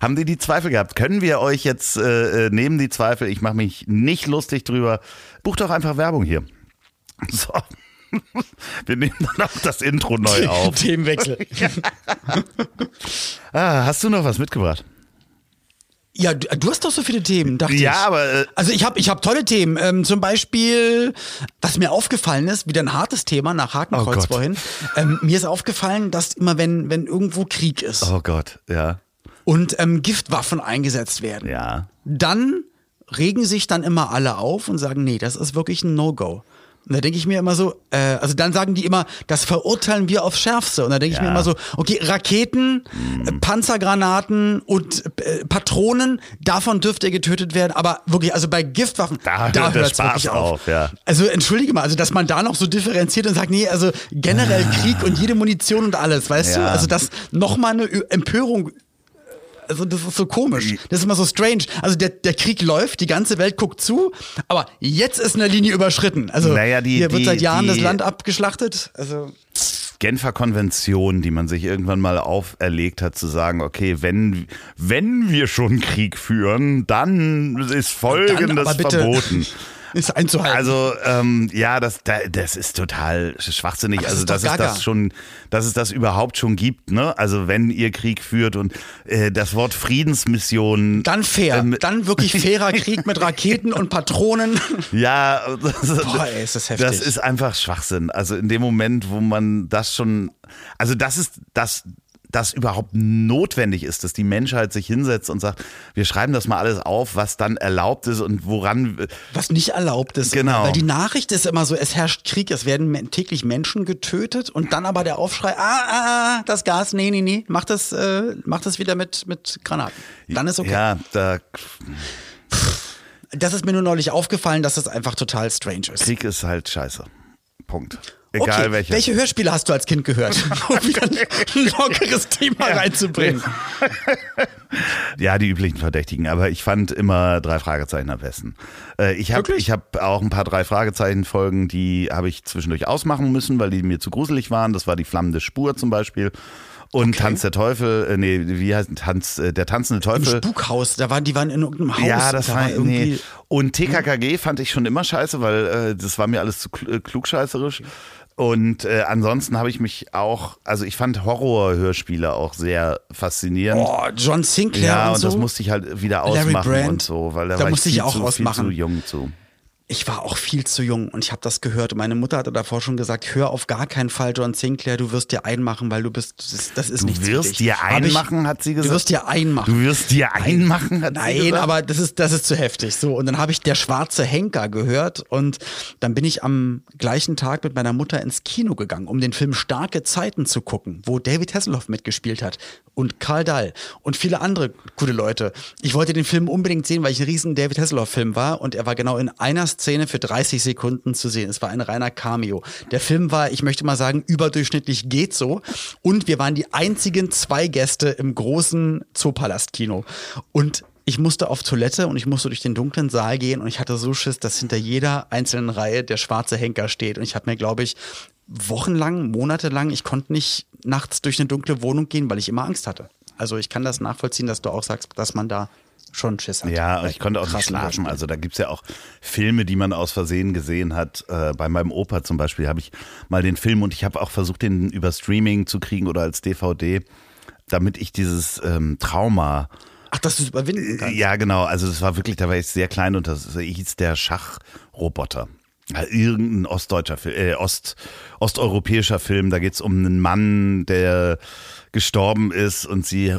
[SPEAKER 3] haben die die Zweifel gehabt. Können wir euch jetzt äh, äh, nehmen die Zweifel? Ich mache mich nicht lustig drüber. Buch doch einfach Werbung hier. So. Wir nehmen dann auch das Intro neu auf.
[SPEAKER 4] Themenwechsel.
[SPEAKER 3] Ah, hast du noch was mitgebracht?
[SPEAKER 4] Ja, du, du hast doch so viele Themen, dachte ich.
[SPEAKER 3] Ja, aber äh,
[SPEAKER 4] Also ich habe ich hab tolle Themen. Ähm, zum Beispiel, was mir aufgefallen ist, wieder ein hartes Thema nach
[SPEAKER 3] Oh
[SPEAKER 4] Hakenkreuz
[SPEAKER 3] Gott.
[SPEAKER 4] vorhin. Ähm, mir ist aufgefallen, dass immer, wenn, wenn irgendwo Krieg ist
[SPEAKER 3] oh Gott, ja,
[SPEAKER 4] und ähm, Giftwaffen eingesetzt werden,
[SPEAKER 3] ja.
[SPEAKER 4] dann regen sich dann immer alle auf und sagen, nee, das ist wirklich ein No-Go. Und da denke ich mir immer so, äh, also dann sagen die immer, das verurteilen wir aufs Schärfste. Und da denke ich
[SPEAKER 3] Ja.
[SPEAKER 4] mir immer so, okay, Raketen,
[SPEAKER 3] Mhm.
[SPEAKER 4] äh, Panzergranaten und äh, Patronen, davon dürft ihr getötet werden. Aber wirklich, also bei Giftwaffen,
[SPEAKER 3] Da
[SPEAKER 4] da,
[SPEAKER 3] hört Spaß
[SPEAKER 4] wirklich auf.
[SPEAKER 3] auf, ja.
[SPEAKER 4] Also entschuldige mal, also dass man da noch so differenziert und sagt, nee, also generell Krieg und jede Munition und alles, weißt du?
[SPEAKER 3] Ja.
[SPEAKER 4] Also dass nochmal eine Empörung also das ist so komisch. Das ist immer so strange. Also der, der Krieg läuft, die ganze Welt guckt zu, aber jetzt ist eine Linie überschritten. Also
[SPEAKER 3] Naja, die-
[SPEAKER 4] hier wird
[SPEAKER 3] die-
[SPEAKER 4] seit Jahren
[SPEAKER 3] die-
[SPEAKER 4] das Land abgeschlachtet. Also
[SPEAKER 3] Genfer Konvention, die man sich irgendwann mal auferlegt hat, zu sagen, okay, wenn, wenn wir schon Krieg führen, dann ist Folgendes
[SPEAKER 4] aber bitte-
[SPEAKER 3] verboten.
[SPEAKER 4] Ist einzuhalten.
[SPEAKER 3] Also ähm, ja, das, da- das ist total schwachsinnig.
[SPEAKER 4] Das
[SPEAKER 3] also dass es das schon, dass es das überhaupt schon gibt. Ne? Also wenn ihr Krieg führt und äh, das Wort Friedensmission.
[SPEAKER 4] dann fair.
[SPEAKER 3] ähm,
[SPEAKER 4] dann wirklich fairer Krieg mit Raketen und Patronen.
[SPEAKER 3] Ja, das,
[SPEAKER 4] Boah, ey, ist das heftig.
[SPEAKER 3] das ist einfach Schwachsinn. Also in dem Moment, wo man das schon, also das ist das, das überhaupt notwendig ist, dass die Menschheit sich hinsetzt und sagt, wir schreiben das mal alles auf, was dann erlaubt ist und woran.
[SPEAKER 4] Was nicht erlaubt ist.
[SPEAKER 3] Genau.
[SPEAKER 4] Weil die Nachricht ist immer so, es herrscht Krieg, es werden täglich Menschen getötet und dann aber der Aufschrei, ah, ah, ah, das Gas, nee, nee, nee, mach das, äh, mach das wieder mit, mit Granaten. Dann ist okay.
[SPEAKER 3] Ja, da
[SPEAKER 4] Das ist mir nur neulich aufgefallen, dass das einfach total strange ist.
[SPEAKER 3] Krieg ist halt scheiße. Punkt. Egal
[SPEAKER 4] okay,
[SPEAKER 3] welcher.
[SPEAKER 4] welche Hörspiele hast du als Kind gehört? Um wieder ein lockeres Thema reinzubringen.
[SPEAKER 3] Ja, die üblichen Verdächtigen, aber ich fand immer drei Fragezeichen am besten. Äh, ich habe hab auch ein paar drei Fragezeichen Folgen, die habe ich zwischendurch ausmachen müssen, weil die mir zu gruselig waren. Das war die flammende Spur zum Beispiel. Und Tanz der Teufel, äh, nee, wie heißt Tanz, äh, der tanzende
[SPEAKER 4] Im
[SPEAKER 3] Teufel.
[SPEAKER 4] Spukhaus, da waren, die waren in irgendeinem Haus.
[SPEAKER 3] Ja, das
[SPEAKER 4] da
[SPEAKER 3] war
[SPEAKER 4] irgendwie.
[SPEAKER 3] nee. Und TKKG fand ich schon immer scheiße, weil äh, das war mir alles zu kl klugscheißerisch. Und äh, ansonsten habe ich mich auch, also ich fand Horrorhörspiele auch sehr faszinierend.
[SPEAKER 4] Oh, John Sinclair
[SPEAKER 3] Ja,
[SPEAKER 4] und
[SPEAKER 3] und
[SPEAKER 4] so.
[SPEAKER 3] das musste ich halt wieder ausmachen und so, weil da,
[SPEAKER 4] Da
[SPEAKER 3] war
[SPEAKER 4] musste
[SPEAKER 3] ich,
[SPEAKER 4] ich auch
[SPEAKER 3] zu,
[SPEAKER 4] ausmachen.
[SPEAKER 3] Viel zu jung zu.
[SPEAKER 4] Ich war auch viel zu jung und ich habe das gehört. Und meine Mutter hatte davor schon gesagt, hör auf gar keinen Fall John Sinclair, du wirst dir einmachen, weil du bist, das ist, das ist
[SPEAKER 3] Du
[SPEAKER 4] nichts
[SPEAKER 3] wirst dir
[SPEAKER 4] Hab ich-
[SPEAKER 3] einmachen, hat sie
[SPEAKER 4] Du
[SPEAKER 3] gesagt.
[SPEAKER 4] wirst dir einmachen.
[SPEAKER 3] Du wirst dir einmachen, hat sie
[SPEAKER 4] Nein,
[SPEAKER 3] gesagt.
[SPEAKER 4] aber das ist, das ist zu heftig. So, und dann habe ich der schwarze Henker gehört und dann bin ich am gleichen Tag mit meiner Mutter ins Kino gegangen, um den Film Starke Zeiten zu gucken, wo David Hasselhoff mitgespielt hat und Karl Dahl und viele andere gute Leute. Ich wollte den Film unbedingt sehen, weil ich ein riesen David Hasselhoff-Film war und er war genau in einer Szene für 30 Sekunden zu sehen. Es war ein reiner Cameo. Der Film war, ich möchte mal sagen, überdurchschnittlich geht so und wir waren die einzigen zwei Gäste im großen Zoopalast-Kino und ich musste auf Toilette und ich musste durch den dunklen Saal gehen und ich hatte so Schiss, dass hinter jeder einzelnen Reihe der schwarze Henker steht. Und ich habe mir, glaube ich, wochenlang, monatelang, ich konnte nicht nachts durch eine dunkle Wohnung gehen, weil ich immer Angst hatte. Also ich kann das nachvollziehen, dass du auch sagst, dass man da schon Schiss hat.
[SPEAKER 3] Ja, ich konnte auch nicht schlafen.
[SPEAKER 4] Hörspielen.
[SPEAKER 3] Also da gibt's ja auch Filme, die man aus Versehen gesehen hat. Äh, bei meinem Opa zum Beispiel habe ich mal den Film und ich habe auch versucht, den über Streaming zu kriegen oder als DVD, damit ich dieses ähm, Trauma
[SPEAKER 4] Ach, dass du es überwinden kannst.
[SPEAKER 3] Ja, genau. Also das war wirklich, da war ich sehr klein und das hieß der Schachroboter. Ja, Irgendein ostdeutscher Film, äh, Ost, osteuropäischer Film. Da geht's um einen Mann, der gestorben ist und sie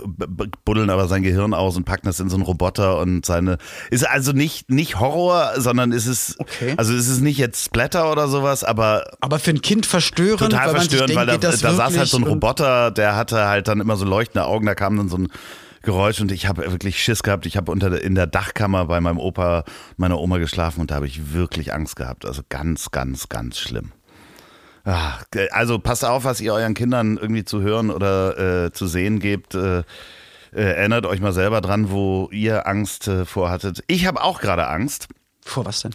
[SPEAKER 3] buddeln aber sein Gehirn aus und packen das in so einen Roboter und seine ist also nicht nicht Horror, sondern ist es
[SPEAKER 4] Okay.
[SPEAKER 3] also ist es nicht jetzt Splatter oder sowas, aber
[SPEAKER 4] Aber für ein Kind verstörend,
[SPEAKER 3] total
[SPEAKER 4] weil
[SPEAKER 3] verstörend,
[SPEAKER 4] denkt,
[SPEAKER 3] weil da,
[SPEAKER 4] geht
[SPEAKER 3] da saß halt so ein Roboter, der hatte halt dann immer so leuchtende Augen, da kam dann so ein Geräusch und ich habe wirklich Schiss gehabt. Ich habe unter in der Dachkammer bei meinem Opa, meiner Oma geschlafen und da habe ich wirklich Angst gehabt. Also ganz, ganz, ganz schlimm. Ah, Also passt auf, was ihr euren Kindern irgendwie zu hören oder äh, zu sehen gebt. Äh, äh, erinnert euch mal selber dran, wo ihr Angst äh, vorhattet. Ich habe auch gerade Angst.
[SPEAKER 4] Vor was denn?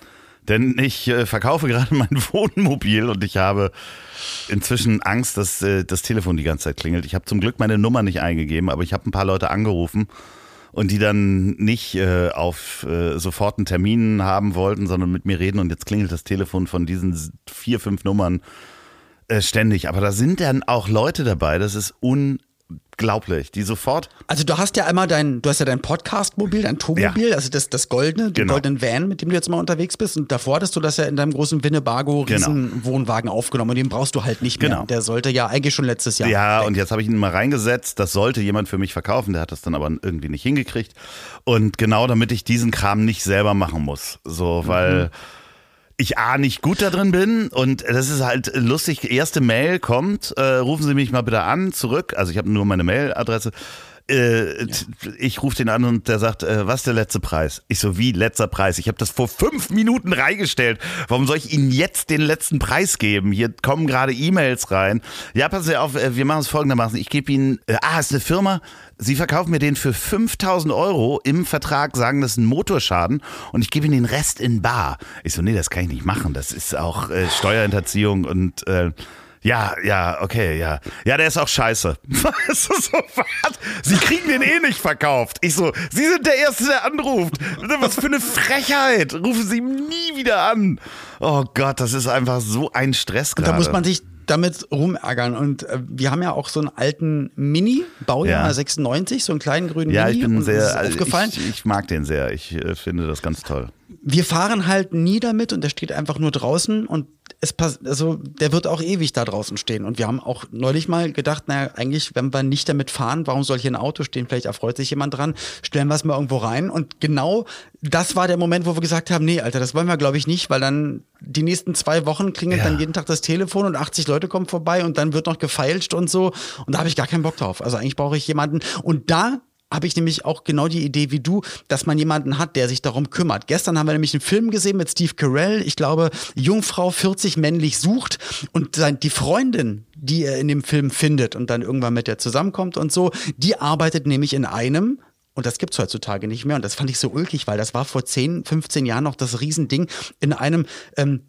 [SPEAKER 3] Denn ich äh, verkaufe gerade mein Wohnmobil und ich habe inzwischen Angst, dass äh, das Telefon die ganze Zeit klingelt. Ich habe zum Glück meine Nummer nicht eingegeben, aber ich habe ein paar Leute angerufen und die dann nicht äh, auf äh, sofort einen Termin haben wollten, sondern mit mir reden und jetzt klingelt das Telefon von diesen vier, fünf Nummern äh, ständig. Aber da sind dann auch Leute dabei, das ist unglaublich, die sofort
[SPEAKER 4] Also du hast ja einmal dein, du hast ja dein Podcast-Mobil, dein Tourmobil, also das, das goldene, den
[SPEAKER 3] Genau.
[SPEAKER 4] goldenen Van, mit dem du jetzt mal unterwegs bist. Und davor hattest du das ja in deinem großen Winnebago
[SPEAKER 3] Genau.
[SPEAKER 4] riesen Wohnwagen aufgenommen. Und den brauchst du halt nicht mehr.
[SPEAKER 3] Genau.
[SPEAKER 4] Der sollte ja eigentlich schon letztes Jahr.
[SPEAKER 3] Ja,
[SPEAKER 4] weg.
[SPEAKER 3] und jetzt habe ich ihn mal reingesetzt. Das sollte jemand für mich verkaufen. Der hat das dann aber irgendwie nicht hingekriegt. Und genau damit ich diesen Kram nicht selber machen muss. So, weil ich A, nicht gut da drin bin und das ist halt lustig. Erste Mail kommt, äh, rufen Sie mich mal bitte an, zurück. Also ich habe nur meine Mailadresse. Äh, ja. Ich rufe den an und der sagt, äh, was ist der letzte Preis? Ich so, wie letzter Preis? Ich habe das vor fünf Minuten reingestellt. Warum soll ich Ihnen jetzt den letzten Preis geben? Hier kommen gerade E-Mails rein. Ja, passen Sie auf, äh, wir machen es folgendermaßen. Ich gebe Ihnen, äh, ah, ist eine Firma, Sie verkaufen mir den für 5000 Euro im Vertrag, sagen, das ist ein Motorschaden und ich gebe Ihnen den Rest in Bar. Ich so, nee, das kann ich nicht machen. Das ist auch äh, Steuerhinterziehung und äh, ja, ja, okay, ja. Ja, der ist auch scheiße. So, was? Sie kriegen den eh nicht verkauft. Ich so, Sie sind der Erste, der anruft. Was für eine Frechheit. Rufen Sie nie wieder an. Oh Gott, das ist einfach so ein Stress gerade.
[SPEAKER 4] Da muss man sich damit rumärgern. Und äh, wir haben ja auch so einen alten Mini, Baujahr ja. 96, so einen kleinen grünen
[SPEAKER 3] ja,
[SPEAKER 4] Mini.
[SPEAKER 3] Ja, ich bin sehr, also aufgefallen. Ich, ich, mag den sehr. Ich äh, finde das ganz toll.
[SPEAKER 4] Wir fahren halt nie damit und der steht einfach nur draußen und es passt, also der wird auch ewig da draußen stehen. Und wir haben auch neulich mal gedacht, naja, eigentlich, wenn wir nicht damit fahren, warum soll hier ein Auto stehen? Vielleicht erfreut sich jemand dran, stellen wir es mal irgendwo rein. Und genau das war der Moment, wo wir gesagt haben, nee, Alter, das wollen wir, glaube ich, nicht, weil dann die nächsten zwei Wochen klingelt ja. dann jeden Tag das Telefon und 80 Leute kommen vorbei und dann wird noch gefeilscht und so. Und da habe ich gar keinen Bock drauf. Also eigentlich brauche ich jemanden. Und da habe ich nämlich auch genau die Idee wie du, dass man jemanden hat, der sich darum kümmert. Gestern haben wir nämlich einen Film gesehen mit Steve Carell. Ich glaube, Jungfrau 40 männlich sucht und die Freundin, die er in dem Film findet und dann irgendwann mit der zusammenkommt und so, die arbeitet nämlich in einem und das gibt's heutzutage nicht mehr. Und das fand ich so ulkig, weil das war vor 10, 15 Jahren noch das Riesending in einem, ähm,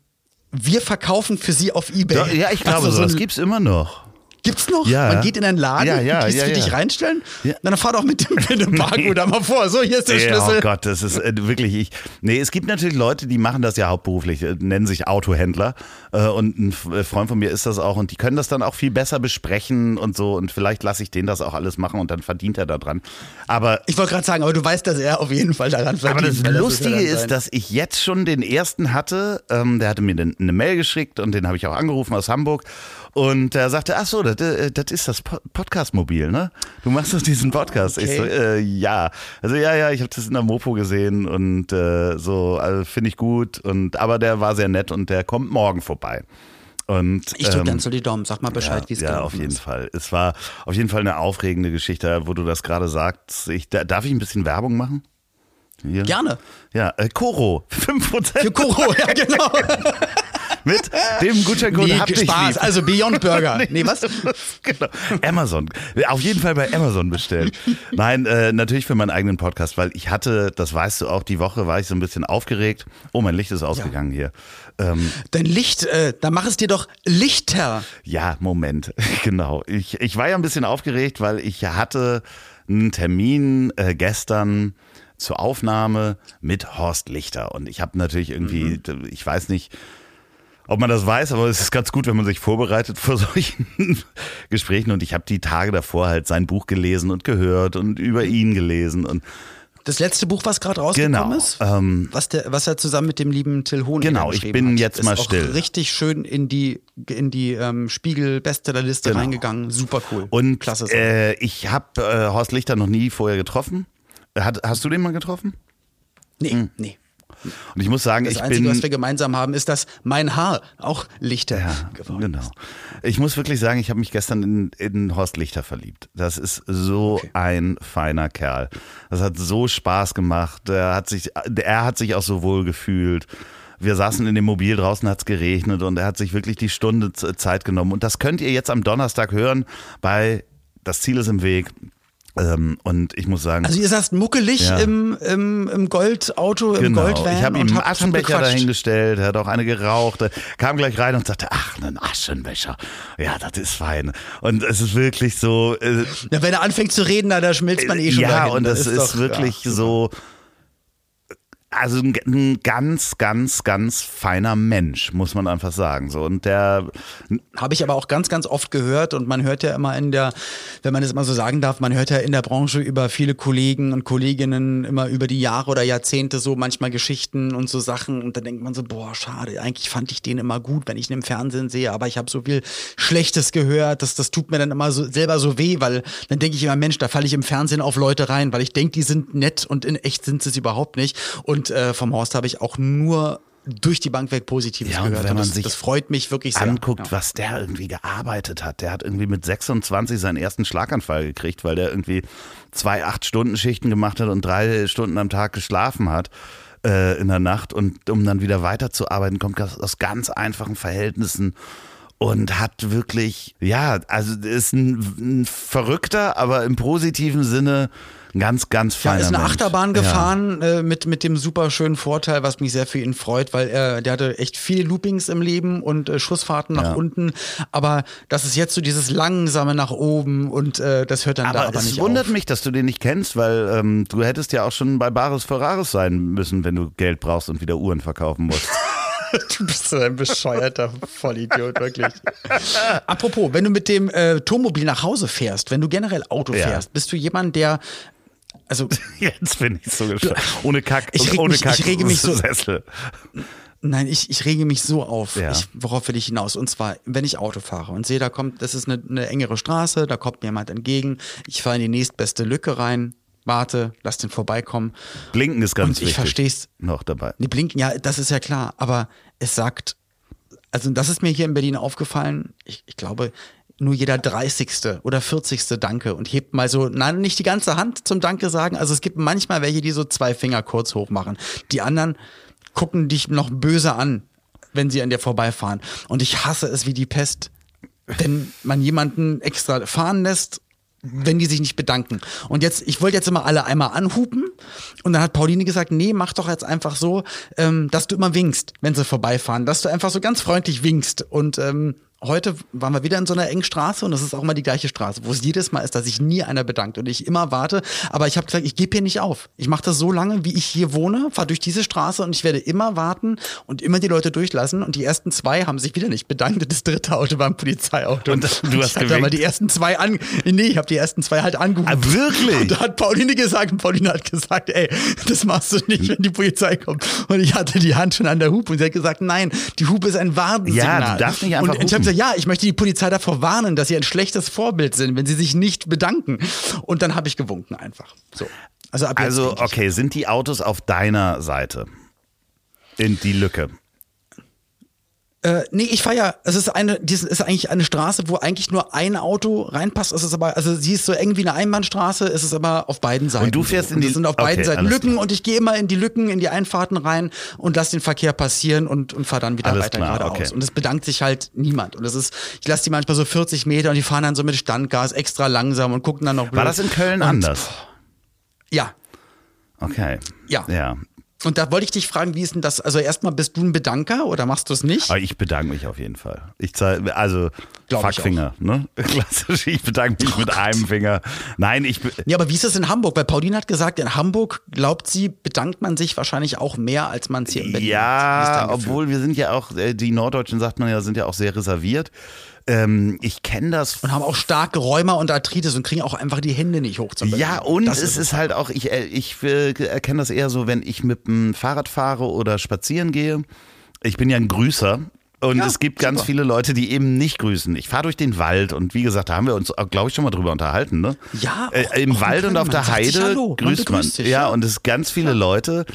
[SPEAKER 4] wir verkaufen für sie auf Ebay.
[SPEAKER 3] Ja, ich glaube, also so, das gibt's immer noch.
[SPEAKER 4] Gibt's noch? Ja. Man geht in einen Laden, ja, ja, und ja, für dich reinstellen, ja. dann fahr doch mit dem, mit dem Barcode da mal vor. So, hier ist der ja, Schlüssel.
[SPEAKER 3] Oh Gott, das ist äh, wirklich ich. Nee, es gibt natürlich Leute, die machen das ja hauptberuflich, äh, nennen sich Autohändler. Äh, und ein äh, Freund von mir ist das auch und die können das dann auch viel besser besprechen und so. Und vielleicht lasse ich den das auch alles machen und dann verdient er da dran. Aber.
[SPEAKER 4] Ich wollte gerade sagen, aber du weißt, dass er auf jeden Fall daran verdient.
[SPEAKER 3] Aber das Lustige ist, ist, dass ich jetzt schon den ersten hatte. Ähm, der hatte mir eine Mail geschickt und den habe ich auch angerufen aus Hamburg. Und er sagte, ach so, das, äh, das ist das Podcast-Mobil, ne? Du machst doch diesen Podcast. Okay. Ich so, äh, ja. Also ja, ja, ich habe das in der Mopo gesehen und äh, so, also, finde ich gut. Und aber der war sehr nett und der kommt morgen vorbei. Und,
[SPEAKER 4] ich drücke ähm, ganz so die Daumen, sag mal Bescheid, ja, wie es
[SPEAKER 3] geht. Ja, auf jeden ist. Fall. Es war auf jeden Fall eine aufregende Geschichte, wo du das gerade sagst. Ich, darf ich ein bisschen Werbung machen?
[SPEAKER 4] Hier? Gerne.
[SPEAKER 3] Ja, äh, Koro, 5%.
[SPEAKER 4] Für Koro, ja genau.
[SPEAKER 3] mit dem Gutscheincode nee, hab
[SPEAKER 4] Spaß,
[SPEAKER 3] lieb.
[SPEAKER 4] also Beyond Burger. nee,
[SPEAKER 3] nee was? genau. Amazon. Auf jeden Fall bei Amazon bestellen. Nein, äh, natürlich für meinen eigenen Podcast, weil ich hatte, das weißt du auch, die Woche war ich so ein bisschen aufgeregt. Oh, mein Licht ist ausgegangen ja.
[SPEAKER 4] hier. Ähm, Dein Licht, äh, da mach es dir doch lichter.
[SPEAKER 3] Ja, Moment. genau. Ich, ich war ja ein bisschen aufgeregt, weil ich hatte einen Termin äh, gestern zur Aufnahme mit Horst Lichter. Und ich habe natürlich irgendwie, mhm. ich weiß nicht, ob man das weiß, aber es ist ganz gut, wenn man sich vorbereitet vor solchen Gesprächen. Und ich habe die Tage davor halt sein Buch gelesen und gehört und über ihn gelesen und
[SPEAKER 4] das letzte Buch, was gerade rausgekommen
[SPEAKER 3] genau,
[SPEAKER 4] ist, ähm, was, der, was er zusammen mit dem lieben Till Hohn
[SPEAKER 3] Genau, ich bin
[SPEAKER 4] hat,
[SPEAKER 3] jetzt mal
[SPEAKER 4] ist
[SPEAKER 3] still.
[SPEAKER 4] richtig schön in die in die ähm, Spiegel Bestsellerliste genau. reingegangen. Super cool.
[SPEAKER 3] Und Klasse. Äh, ich habe äh, Horst Lichter noch nie vorher getroffen. Hat, hast du den mal getroffen?
[SPEAKER 4] Nee, hm. nee.
[SPEAKER 3] Und ich muss sagen,
[SPEAKER 4] das
[SPEAKER 3] ich
[SPEAKER 4] Einzige,
[SPEAKER 3] bin.
[SPEAKER 4] was wir gemeinsam haben, ist, dass mein Haar auch Lichter
[SPEAKER 3] ja, geworden genau. ist. Ich muss wirklich sagen, ich habe mich gestern in, in Horst Lichter verliebt. Das ist so okay. ein feiner Kerl. Das hat so Spaß gemacht. Er hat sich, er hat sich auch so wohl gefühlt wir saßen in dem Mobil, draußen hat es geregnet und er hat sich wirklich die Stunde Zeit genommen. Und das könnt ihr jetzt am Donnerstag hören bei Das Ziel ist im Weg. Ähm, und ich muss sagen.
[SPEAKER 4] Also ihr saßt muckelig ja. im, im, im Goldauto, im genau. Goldvan.
[SPEAKER 3] Ich habe ihm einen Aschenbecher dahingestellt, er hat auch eine geraucht, kam gleich rein und sagte, ach, ein Aschenbecher. Ja, das ist fein. Und es ist wirklich so. Äh,
[SPEAKER 4] ja, wenn er anfängt zu reden, da schmilzt man eh schon.
[SPEAKER 3] Ja, dahin. und das, das ist, ist doch, wirklich ja, so also ein ganz, ganz, ganz feiner Mensch, muss man einfach sagen. So und der
[SPEAKER 4] habe ich aber auch ganz, ganz oft gehört und man hört ja immer in der, wenn man es mal so sagen darf, man hört ja in der Branche über viele Kollegen und Kolleginnen immer über die Jahre oder Jahrzehnte so manchmal Geschichten und so Sachen und dann denkt man so, boah, schade, eigentlich fand ich den immer gut, wenn ich ihn im Fernsehen sehe, aber ich habe so viel Schlechtes gehört, dass das tut mir dann immer so selber so weh, weil dann denke ich immer, Mensch, da falle ich im Fernsehen auf Leute rein, weil ich denke, die sind nett und in echt sind sie es überhaupt nicht und und äh, vom Horst habe ich auch nur durch die Bank weg Positives
[SPEAKER 3] Ja,
[SPEAKER 4] gehört
[SPEAKER 3] wenn man
[SPEAKER 4] Das,
[SPEAKER 3] sich
[SPEAKER 4] das freut mich wirklich sehr.
[SPEAKER 3] anguckt,
[SPEAKER 4] ja.
[SPEAKER 3] was der irgendwie gearbeitet hat. Der hat irgendwie mit 26 seinen ersten Schlaganfall gekriegt, weil der irgendwie zwei Acht-Stunden-Schichten gemacht hat und drei Stunden am Tag geschlafen hat äh, in der Nacht. Und um dann wieder weiterzuarbeiten, kommt aus ganz einfachen Verhältnissen und hat wirklich, ja, also ist ein, ein Verrückter, aber im positiven Sinne ganz, ganz
[SPEAKER 4] Ja,
[SPEAKER 3] feiner
[SPEAKER 4] ist eine
[SPEAKER 3] Mensch.
[SPEAKER 4] Achterbahn
[SPEAKER 3] Ja.
[SPEAKER 4] gefahren äh, mit, mit dem super schönen Vorteil, was mich sehr für ihn freut, weil er, der hatte echt viele Loopings im Leben und äh, Schussfahrten nach
[SPEAKER 3] Ja.
[SPEAKER 4] unten. Aber das ist jetzt so dieses langsame nach oben und äh, das hört dann da
[SPEAKER 3] Aber
[SPEAKER 4] aber
[SPEAKER 3] es
[SPEAKER 4] nicht
[SPEAKER 3] wundert
[SPEAKER 4] auf.
[SPEAKER 3] mich, dass du den nicht kennst, weil ähm, du hättest ja auch schon bei Bares Ferraris sein müssen, wenn du Geld brauchst und wieder Uhren verkaufen musst.
[SPEAKER 4] Du bist so ein bescheuerter Vollidiot, wirklich. Apropos, wenn du mit dem äh, Turmmobil nach Hause fährst, wenn du generell Auto
[SPEAKER 3] Ja.
[SPEAKER 4] fährst, bist du jemand, der also
[SPEAKER 3] Jetzt bin ich so gespannt. Ohne Kack,
[SPEAKER 4] Ich reg
[SPEAKER 3] ohne
[SPEAKER 4] mich-
[SPEAKER 3] Kack
[SPEAKER 4] ich rege mich so-
[SPEAKER 3] Sessel.
[SPEAKER 4] Nein, ich, ich rege mich so auf.
[SPEAKER 3] Ja.
[SPEAKER 4] Ich, worauf will ich hinaus? Und zwar, wenn ich Auto fahre und sehe, da kommt, das ist eine, eine engere Straße, da kommt mir jemand entgegen, ich fahre in die nächstbeste Lücke rein, warte, lass den vorbeikommen.
[SPEAKER 3] Blinken ist ganz
[SPEAKER 4] Und ich versteh's.
[SPEAKER 3] Noch dabei.
[SPEAKER 4] Die blinken, ja, das ist ja klar, aber es sagt, also das ist mir hier in Berlin aufgefallen, ich, ich glaube, nur jeder 30. oder 40. Danke und hebt mal so, nein, nicht die ganze Hand zum Danke sagen. Also es gibt manchmal welche, die so zwei Finger kurz hoch machen. Die anderen gucken dich noch böse an, wenn sie an dir vorbeifahren. Und ich hasse es wie die Pest, wenn man jemanden extra fahren lässt wenn die sich nicht bedanken. Und jetzt, ich wollte jetzt immer alle einmal anhupen und dann hat Pauline gesagt, nee, mach doch jetzt einfach so, ähm, dass du immer winkst, wenn sie vorbeifahren, dass du einfach so ganz freundlich winkst. Und ähm, heute waren wir wieder in so einer engen Straße und das ist auch immer die gleiche Straße, wo es jedes Mal ist, dass sich nie einer bedankt und ich immer warte. Aber ich habe gesagt, ich gebe hier nicht auf. Ich mache das so lange, wie ich hier wohne, fahre durch diese Straße und ich werde immer warten und immer die Leute durchlassen. Und die ersten zwei haben sich wieder nicht bedankt. Das dritte Auto war ein Polizeiauto.
[SPEAKER 3] Und du hast
[SPEAKER 4] ich aber die ersten zwei an. Nee, ich habe die ersten zwei halt angeguckt.
[SPEAKER 3] Ah, wirklich?
[SPEAKER 4] Und da hat Pauline gesagt, und Pauline hat gesagt, ey, das machst du nicht, wenn die Polizei kommt. Und ich hatte die Hand schon an der Hupe und sie hat gesagt, nein, die Hupe ist ein Warnsignal.
[SPEAKER 3] Ja, du darfst nicht einfach
[SPEAKER 4] Gesagt, ja, ich möchte die Polizei davor warnen, dass sie ein schlechtes Vorbild sind, wenn sie sich nicht bedanken. Und dann habe ich gewunken einfach. So. Also
[SPEAKER 3] Also, okay, sind die Autos auf deiner Seite? In die Lücke.
[SPEAKER 4] Äh, nee, ich fahre ja, es ist eine, das ist eigentlich eine Straße, wo eigentlich nur ein Auto reinpasst. Es ist aber, also sie ist so eng wie eine Einbahnstraße, es ist aber auf beiden Seiten.
[SPEAKER 3] Und du fährst
[SPEAKER 4] so.
[SPEAKER 3] in die-
[SPEAKER 4] es sind auf
[SPEAKER 3] okay,
[SPEAKER 4] beiden Seiten Lücken
[SPEAKER 3] klar.
[SPEAKER 4] und ich gehe immer in die Lücken, in die Einfahrten rein und lass den Verkehr passieren und, und fahre dann wieder
[SPEAKER 3] Alles
[SPEAKER 4] weiter
[SPEAKER 3] klar,
[SPEAKER 4] geradeaus.
[SPEAKER 3] okay.
[SPEAKER 4] Und es bedankt sich halt niemand. Und das ist, ich lasse die manchmal so 40 Meter und die fahren dann so mit Standgas extra langsam und gucken dann noch blöd.
[SPEAKER 3] War das in Köln
[SPEAKER 4] und,
[SPEAKER 3] anders?
[SPEAKER 4] Ja,
[SPEAKER 3] Okay.
[SPEAKER 4] Ja.
[SPEAKER 3] Ja.
[SPEAKER 4] Und da wollte ich dich fragen, wie ist denn das? Also erstmal, bist du ein Bedanker oder machst du es nicht?
[SPEAKER 3] Aber ich bedanke mich auf jeden Fall. Ich zeige, also
[SPEAKER 4] Glaub
[SPEAKER 3] Fuckfinger, ne? Klassisch, ich bedanke mich mit einem Finger. Nein, ich
[SPEAKER 4] Ja, aber wie ist das in Hamburg? Weil Pauline hat gesagt, in Hamburg, glaubt sie, bedankt man sich wahrscheinlich auch mehr, als man es hier in Berlin
[SPEAKER 3] Ja, obwohl wir sind ja auch, äh, die Norddeutschen sagt man ja, sind ja auch sehr reserviert. Ähm, ich kenne das
[SPEAKER 4] Und haben auch starke Rheuma und Arthritis und kriegen auch einfach die Hände nicht hoch zum
[SPEAKER 3] Ja, und
[SPEAKER 4] Das
[SPEAKER 3] es ist halt auch, ich, äh, ich äh, erkenne das eher so, wenn ich mit dem Fahrrad fahre oder spazieren gehe. Ich bin ja ein Grüßer. Und
[SPEAKER 4] Ja,
[SPEAKER 3] es gibt ganz
[SPEAKER 4] super.
[SPEAKER 3] viele Leute, die eben nicht grüßen. Ich fahre durch den Wald und wie gesagt, da haben wir uns, glaube ich, schon mal drüber unterhalten. Ne?
[SPEAKER 4] Ja, auch-
[SPEAKER 3] äh, Im
[SPEAKER 4] auch
[SPEAKER 3] Wald und auf der Heide grüßt man.
[SPEAKER 4] sich,
[SPEAKER 3] ja,
[SPEAKER 4] ja.
[SPEAKER 3] und es sind ganz viele Leute,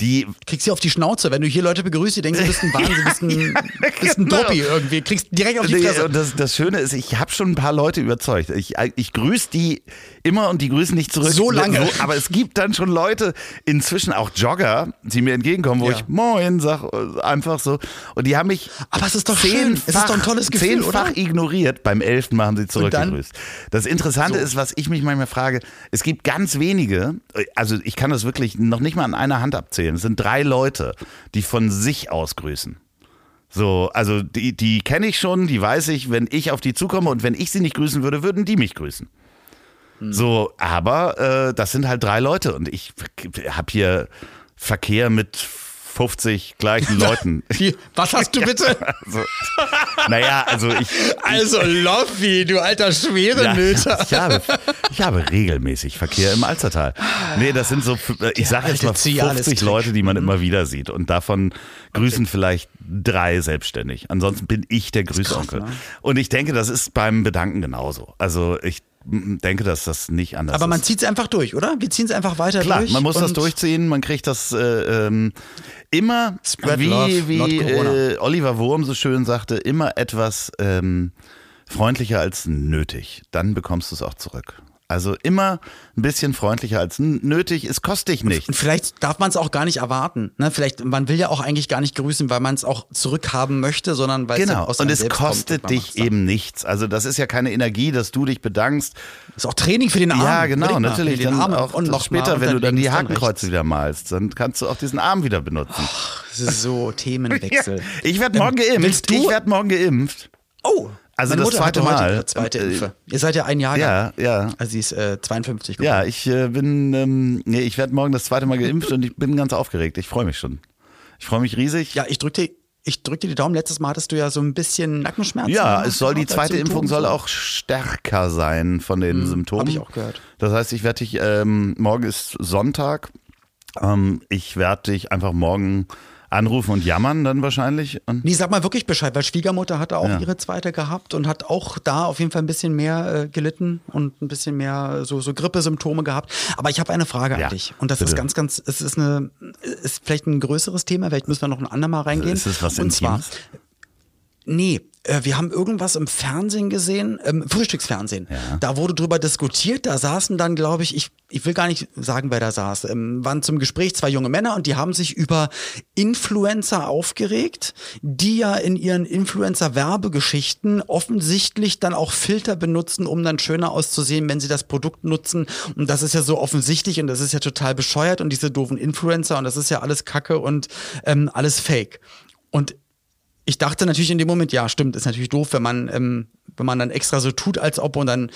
[SPEAKER 3] die
[SPEAKER 4] Kriegst sie auf die Schnauze, wenn du hier Leute begrüßt, die denken, du bist ein Wahnsinn, du bist ein, bist ein
[SPEAKER 3] Genau.
[SPEAKER 4] Dopi irgendwie. Kriegst direkt auf die Fresse.
[SPEAKER 3] und das, das Schöne ist, ich habe schon ein paar Leute überzeugt. Ich, ich grüße die immer und die grüßen nicht zurück.
[SPEAKER 4] So lange.
[SPEAKER 3] aber es gibt dann schon Leute, inzwischen auch Jogger, die mir entgegenkommen, wo
[SPEAKER 4] Ja.
[SPEAKER 3] ich Moin sag, einfach so. Und die haben mich
[SPEAKER 4] Aber es ist doch schön. Es ist doch ein tolles Gefühl,
[SPEAKER 3] zehnfach
[SPEAKER 4] oder?
[SPEAKER 3] ignoriert. Beim elften Mal haben sie zurückgegrüßt. Das Interessante ist, was ich mich manchmal frage, es gibt ganz wenige, also ich kann das wirklich noch nicht mal an einer Hand abzählen. Es sind drei Leute, die von sich aus grüßen. So, also die, die kenne ich schon, die weiß ich, wenn ich auf die zukomme und wenn ich sie nicht grüßen würde, würden die mich grüßen. So, aber äh, das sind halt drei Leute und ich habe hier Verkehr mit 50 gleichen Leuten.
[SPEAKER 4] Wie, was hast du bitte?
[SPEAKER 3] Also, naja, also ich,
[SPEAKER 4] Also Loffi, du alter
[SPEAKER 3] ja,
[SPEAKER 4] Schwerenöter.
[SPEAKER 3] ich, habe, ich habe regelmäßig Verkehr im Alzertal. Nee, das sind so, ich sage jetzt mal
[SPEAKER 4] Cialis
[SPEAKER 3] 50
[SPEAKER 4] Trick.
[SPEAKER 3] Leute, die man immer wieder sieht. Und davon grüßen vielleicht drei selbstständig. Ansonsten bin ich der Grüßonkel.
[SPEAKER 4] ne?
[SPEAKER 3] Und ich denke, das ist beim Bedanken genauso. Also ich denke, dass das nicht anders
[SPEAKER 4] Aber man
[SPEAKER 3] ist.
[SPEAKER 4] zieht es einfach durch, oder? Wir ziehen es einfach weiter
[SPEAKER 3] Klar,
[SPEAKER 4] durch.
[SPEAKER 3] man muss das durchziehen, man kriegt das äh, ähm, immer,
[SPEAKER 4] Spread
[SPEAKER 3] wie,
[SPEAKER 4] love,
[SPEAKER 3] wie äh, Oliver Wurm so schön sagte, immer etwas ähm, freundlicher als nötig. Dann bekommst du es auch zurück. Also immer ein bisschen freundlicher als nötig. Es kostet dich
[SPEAKER 4] Und
[SPEAKER 3] nichts.
[SPEAKER 4] vielleicht darf man es auch gar nicht erwarten. Ne? Vielleicht, man will ja auch eigentlich gar nicht grüßen, weil man es auch zurückhaben möchte, sondern weil
[SPEAKER 3] Genau.
[SPEAKER 4] es aus
[SPEAKER 3] Und
[SPEAKER 4] einem
[SPEAKER 3] es
[SPEAKER 4] selbst kommt
[SPEAKER 3] kostet
[SPEAKER 4] und macht's
[SPEAKER 3] dich eben nichts. Also das ist ja keine Energie, dass du dich bedankst.
[SPEAKER 4] Ist auch Training für den Arm.
[SPEAKER 3] Ja, genau,
[SPEAKER 4] mal,
[SPEAKER 3] natürlich.
[SPEAKER 4] Den
[SPEAKER 3] Dann
[SPEAKER 4] Arm
[SPEAKER 3] auch
[SPEAKER 4] und noch
[SPEAKER 3] später,
[SPEAKER 4] mal
[SPEAKER 3] wenn du
[SPEAKER 4] und
[SPEAKER 3] dann die Hakenkreuze wieder malst, dann kannst du auch diesen Arm wieder benutzen.
[SPEAKER 4] Das ist so Themenwechsel.
[SPEAKER 3] Ich werde morgen geimpft.
[SPEAKER 4] willst du-
[SPEAKER 3] Ich werde morgen geimpft.
[SPEAKER 4] Oh,
[SPEAKER 3] Also
[SPEAKER 4] meine
[SPEAKER 3] das
[SPEAKER 4] Mutter
[SPEAKER 3] zweite
[SPEAKER 4] heute
[SPEAKER 3] Mal.
[SPEAKER 4] ihre zweite
[SPEAKER 3] Äh,
[SPEAKER 4] Impfe. Ihr seid ja ein Jahr.
[SPEAKER 3] Ja, ja.
[SPEAKER 4] Also sie ist äh, 52
[SPEAKER 3] Ja,
[SPEAKER 4] geworden.
[SPEAKER 3] ich äh, bin, ähm, nee, ich werde morgen das zweite Mal geimpft und ich bin ganz aufgeregt. Ich freue mich schon. Ich freue mich riesig.
[SPEAKER 4] Ja, ich drückte ich drück dir die Daumen. Letztes Mal hattest du ja so ein bisschen Nackenschmerzen.
[SPEAKER 3] Ja,
[SPEAKER 4] ne?
[SPEAKER 3] es soll die zweite Impfung soll
[SPEAKER 4] so.
[SPEAKER 3] auch stärker sein von den Symptomen.
[SPEAKER 4] hab ich auch gehört.
[SPEAKER 3] Das heißt, ich werde dich, ähm, morgen ist Sonntag, ähm, ich werde dich einfach morgen anrufen und jammern dann wahrscheinlich. Und
[SPEAKER 4] Nee, sag mal wirklich Bescheid, weil Schwiegermutter hatte auch
[SPEAKER 3] Ja.
[SPEAKER 4] ihre zweite gehabt und hat auch da auf jeden Fall ein bisschen mehr äh, gelitten und ein bisschen mehr so, so Grippesymptome gehabt. Aber ich habe eine Frage
[SPEAKER 3] Ja,
[SPEAKER 4] an dich. Und das
[SPEAKER 3] bitte.
[SPEAKER 4] ist ganz, ganz, es ist eine, ist vielleicht ein größeres Thema, vielleicht müssen wir noch ein andermal reingehen.
[SPEAKER 3] Ist es was
[SPEAKER 4] und zwar,
[SPEAKER 3] Intimes?
[SPEAKER 4] Nee, äh, wir haben irgendwas im Fernsehen gesehen, ähm, Frühstücksfernsehen. Da wurde drüber diskutiert, da saßen dann, glaube ich, ich, ich will gar nicht sagen, wer da saß, ähm, waren zum Gespräch zwei junge Männer und die haben sich über Influencer aufgeregt, die ja in ihren Influencer-Werbegeschichten offensichtlich dann auch Filter benutzen, um dann schöner auszusehen, wenn sie das Produkt nutzen. Und das ist ja so offensichtlich und das ist ja total bescheuert und diese doofen Influencer und das ist ja alles Kacke und ähm, alles Fake. Und ich dachte natürlich in dem Moment, ja, stimmt, ist natürlich doof, wenn man, ähm, wenn man dann extra so tut, als ob und dann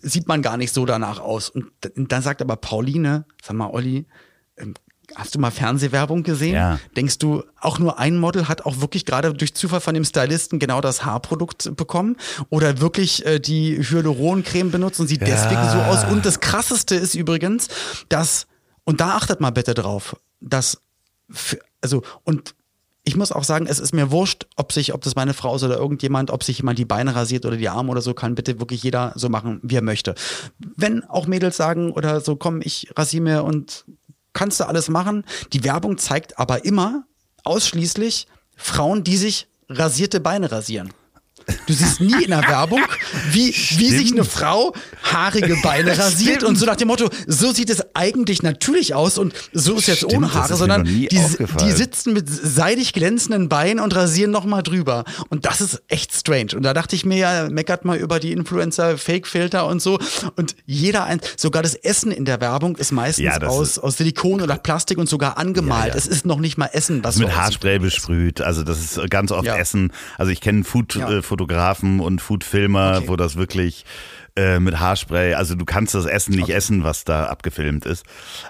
[SPEAKER 4] sieht man gar nicht so danach aus. Und dann sagt aber Pauline, sag mal, Olli, ähm, hast du mal Fernsehwerbung gesehen?
[SPEAKER 3] Ja.
[SPEAKER 4] Denkst du, auch nur ein Model hat auch wirklich gerade durch Zufall von dem Stylisten genau das Haarprodukt bekommen? Oder wirklich äh, die Hyaluroncreme benutzt und sieht deswegen so aus? Und das Krasseste ist übrigens, dass, und da achtet mal bitte drauf, dass, für, also, und ich muss auch sagen, es ist mir wurscht, ob sich, ob das meine Frau ist oder irgendjemand, ob sich jemand die Beine rasiert oder die Arme oder so, kann bitte wirklich jeder so machen, wie er möchte. Wenn auch Mädels sagen oder so, komm, ich rasiere mir und kannst du alles machen. Die Werbung zeigt aber immer ausschließlich Frauen, die sich rasierte Beine rasieren. Du siehst nie in der Werbung, wie, wie sich eine Frau haarige Beine rasiert und so nach dem Motto, so sieht es eigentlich natürlich aus und so ist jetzt
[SPEAKER 3] Stimmt,
[SPEAKER 4] ohne Haare, sondern die, die sitzen mit seidig glänzenden Beinen und rasieren nochmal drüber. Und das ist echt strange. Und da dachte ich mir ja, meckert mal über die Influencer, Fake-Filter und so. Und jeder ein, sogar das Essen in der Werbung ist meistens
[SPEAKER 3] Ja,
[SPEAKER 4] aus,
[SPEAKER 3] ist-
[SPEAKER 4] aus Silikon oder Plastik und sogar angemalt.
[SPEAKER 3] Ja, ja.
[SPEAKER 4] Es ist noch nicht mal Essen, was
[SPEAKER 3] mit. Haarspray besprüht. Also das ist ganz oft. Essen. Also ich kenne
[SPEAKER 4] Ja.
[SPEAKER 3] Food-Fotografen und Food-Filmer,
[SPEAKER 4] Okay.
[SPEAKER 3] wo das wirklich äh, mit Haarspray, also du kannst das Essen nicht essen, was da abgefilmt ist.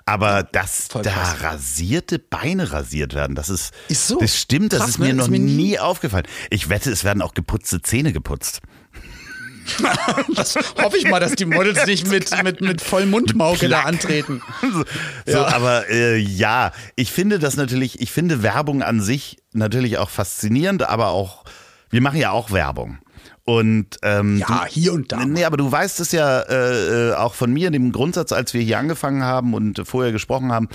[SPEAKER 3] Aber dass
[SPEAKER 4] voll
[SPEAKER 3] da
[SPEAKER 4] krass.
[SPEAKER 3] rasierte Beine rasiert werden, das ist,
[SPEAKER 4] Ist so.
[SPEAKER 3] das stimmt, das
[SPEAKER 4] Krass,
[SPEAKER 3] ist
[SPEAKER 4] ne?
[SPEAKER 3] mir noch
[SPEAKER 4] Ist mir nie-
[SPEAKER 3] nie aufgefallen. Ich wette, es werden auch geputzte Zähne geputzt.
[SPEAKER 4] Das hoffe ich mal, dass die Models nicht mit, mit, mit vollem Mundmauke da antreten.
[SPEAKER 3] So, so aber äh, ja, ich finde das natürlich, ich finde Werbung an sich natürlich auch faszinierend, aber auch, wir machen ja auch Werbung. Und ähm,
[SPEAKER 4] Ja, hier und da.
[SPEAKER 3] Nee, aber du weißt es ja äh, äh, auch von mir, dem Grundsatz, als wir hier angefangen haben und vorher gesprochen haben.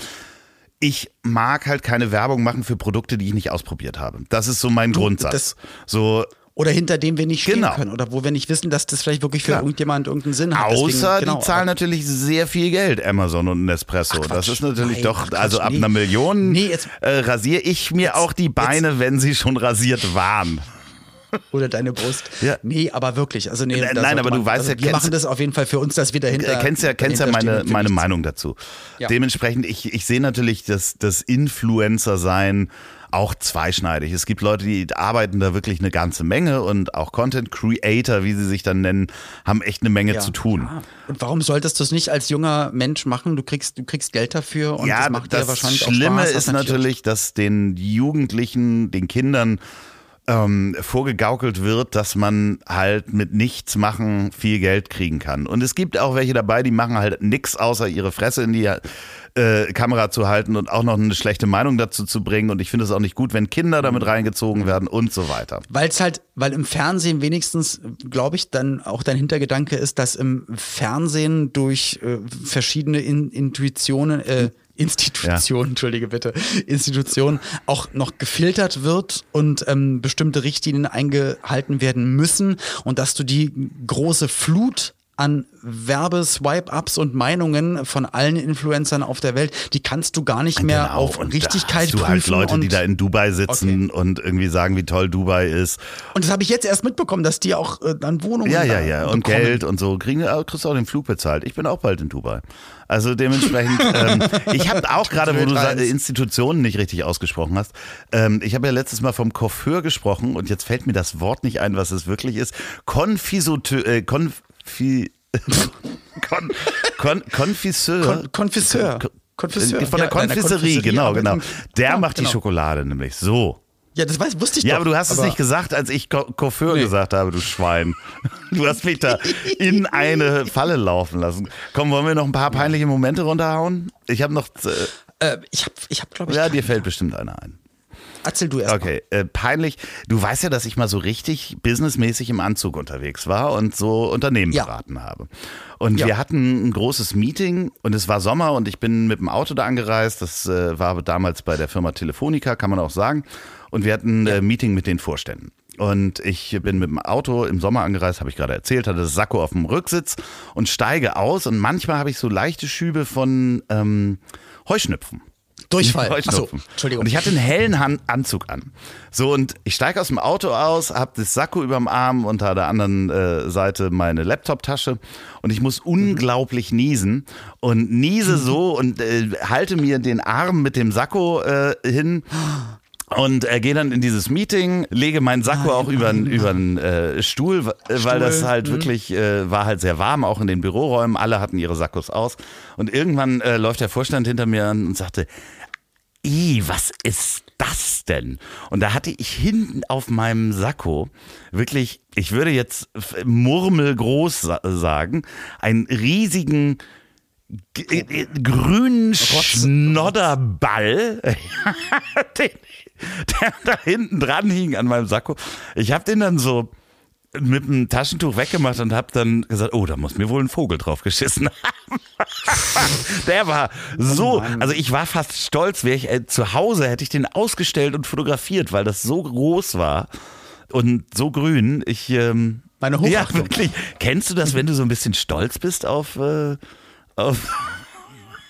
[SPEAKER 3] Ich mag halt keine Werbung machen für Produkte, die ich nicht ausprobiert habe. Das ist so mein Grundsatz.
[SPEAKER 4] das-
[SPEAKER 3] so
[SPEAKER 4] Oder hinter dem wir nicht stehen
[SPEAKER 3] Genau.
[SPEAKER 4] können. Oder wo wir nicht wissen, dass das vielleicht wirklich für
[SPEAKER 3] Klar.
[SPEAKER 4] irgendjemand irgendeinen Sinn hat.
[SPEAKER 3] Außer
[SPEAKER 4] Deswegen, genau,
[SPEAKER 3] die zahlen natürlich sehr viel Geld, Amazon und Nespresso.
[SPEAKER 4] Ach,
[SPEAKER 3] das ist natürlich
[SPEAKER 4] Nein,
[SPEAKER 3] doch,
[SPEAKER 4] Quatsch,
[SPEAKER 3] also ab
[SPEAKER 4] nee.
[SPEAKER 3] einer Million
[SPEAKER 4] Nee, jetzt-
[SPEAKER 3] äh, rasiere ich mir auch die Beine, wenn sie schon rasiert waren.
[SPEAKER 4] Oder deine Brust.
[SPEAKER 3] Ja.
[SPEAKER 4] Nee, aber wirklich. Also nee,
[SPEAKER 3] Nein,
[SPEAKER 4] da
[SPEAKER 3] nein, aber du weißt
[SPEAKER 4] also
[SPEAKER 3] ja,
[SPEAKER 4] Wir machen das auf jeden Fall für uns, dass wir dahinter.
[SPEAKER 3] Äh, kennst ja, kennst ja meine, meine. Meinung dazu.
[SPEAKER 4] Ja.
[SPEAKER 3] Dementsprechend, ich, ich sehe natürlich das, das Influencer-Sein auch zweischneidig. Es gibt Leute, die arbeiten da wirklich eine ganze Menge und auch Content Creator, wie sie sich dann nennen, haben echt eine Menge
[SPEAKER 4] Ja.
[SPEAKER 3] zu tun.
[SPEAKER 4] Ja. Und warum solltest du es nicht als junger Mensch machen? Du kriegst, du kriegst Geld dafür und
[SPEAKER 3] ja,
[SPEAKER 4] das macht
[SPEAKER 3] das
[SPEAKER 4] dir wahrscheinlich
[SPEAKER 3] Schlimme
[SPEAKER 4] auch Spaß.
[SPEAKER 3] ist natürlich, dass den Jugendlichen, den Kindern ähm, vorgegaukelt wird, dass man halt mit nichts machen viel Geld kriegen kann. Und es gibt auch welche dabei, die machen halt nichts außer ihre Fresse in die äh, Kamera zu halten und auch noch eine schlechte Meinung dazu zu bringen. Und ich finde es auch nicht gut, wenn Kinder damit reingezogen werden und so weiter.
[SPEAKER 4] Weil es halt, weil im Fernsehen wenigstens, glaube ich, dann auch dein Hintergedanke ist, dass im Fernsehen durch äh, verschiedene in Intuitionen, äh, Institution, ja. entschuldige bitte, Institution auch noch gefiltert wird und ähm, bestimmte Richtlinien eingehalten werden müssen und dass du die große Flut an Werbeswipe-Ups und Meinungen von allen Influencern auf der Welt, die kannst du gar nicht mehr
[SPEAKER 3] genau.
[SPEAKER 4] auf
[SPEAKER 3] und
[SPEAKER 4] Richtigkeit
[SPEAKER 3] da hast du
[SPEAKER 4] prüfen.
[SPEAKER 3] halt Leute, die da in Dubai sitzen okay. und irgendwie sagen, wie toll Dubai ist.
[SPEAKER 4] Und das habe ich jetzt erst mitbekommen, dass die auch äh, dann Wohnungen
[SPEAKER 3] Ja, ja, ja. Und
[SPEAKER 4] bekommen.
[SPEAKER 3] Geld und so. Kriegen, kriegst du auch den Flug bezahlt. Ich bin auch bald in Dubai. Also dementsprechend, ähm, ich habe auch gerade, wo du Institutionen nicht richtig ausgesprochen hast, ähm, ich habe ja letztes Mal vom Coiffeur gesprochen und jetzt fällt mir das Wort nicht ein, was es wirklich ist. Konfisoteur, äh, Konf Konfi Kon, Kon, Konfisseur.
[SPEAKER 4] Kon, Konfisseur.
[SPEAKER 3] Konfisseur. Von der ja, Konfiserie, genau, genau. Der ja, macht genau. die Schokolade nämlich. So.
[SPEAKER 4] Ja, das weiß, wusste ich
[SPEAKER 3] Ja,
[SPEAKER 4] doch,
[SPEAKER 3] aber du hast aber es nicht gesagt, als ich Coiffeur nee. gesagt habe, du Schwein. Du hast mich da in eine Falle laufen lassen. Komm, wollen wir noch ein paar peinliche Momente runterhauen? Ich habe noch.
[SPEAKER 4] Äh, ich habe, ich hab, glaube ich.
[SPEAKER 3] Ja, dir fällt bestimmt einer ein.
[SPEAKER 4] Erzähl du erst.
[SPEAKER 3] Okay, äh, peinlich. Du weißt ja, dass ich mal so richtig businessmäßig im Anzug unterwegs war und so Unternehmen ja. beraten habe. Und ja. wir hatten ein großes Meeting und es war Sommer und ich bin mit dem Auto da angereist. Das äh, war damals bei der Firma Telefonica, kann man auch sagen. Und wir hatten ein äh, Meeting mit den Vorständen. Und ich bin mit dem Auto im Sommer angereist, habe ich gerade erzählt, hatte das Sakko auf dem Rücksitz und steige aus. Und manchmal habe ich so leichte Schübe von ähm, Heuschnüpfen.
[SPEAKER 4] Durchfall. Achso,
[SPEAKER 3] Entschuldigung. Und ich hatte einen hellen Han Anzug an. So, und ich steige aus dem Auto aus, habe das Sakko überm Arm, unter der anderen äh, Seite meine Laptoptasche und ich muss unglaublich niesen und niese so und äh, halte mir den Arm mit dem Sakko äh, hin und äh, gehe dann in dieses Meeting, lege meinen Sakko auch über den äh, Stuhl, Stuhl, weil das halt mhm. wirklich äh, war halt sehr warm, auch in den Büroräumen. Alle hatten ihre Sakkos aus. Und irgendwann äh, läuft der Vorstand hinter mir an und sagte, I, was ist das denn? Und da hatte ich hinten auf meinem Sakko wirklich, ich würde jetzt murmelgroß sagen, einen riesigen grünen Schnodderball, den, der da hinten dran hing an meinem Sakko. Ich habe den dann so mit dem Taschentuch weggemacht und habe dann gesagt, oh, da muss mir wohl ein Vogel drauf geschissen haben. Der war so, oh also ich war fast stolz, wäre ich äh, zu Hause hätte ich den ausgestellt und fotografiert, weil das so groß war und so grün. Ich ähm,
[SPEAKER 4] meine Hochachtung. Ja,
[SPEAKER 3] wirklich. Kennst du das, wenn du so ein bisschen stolz bist auf äh, auf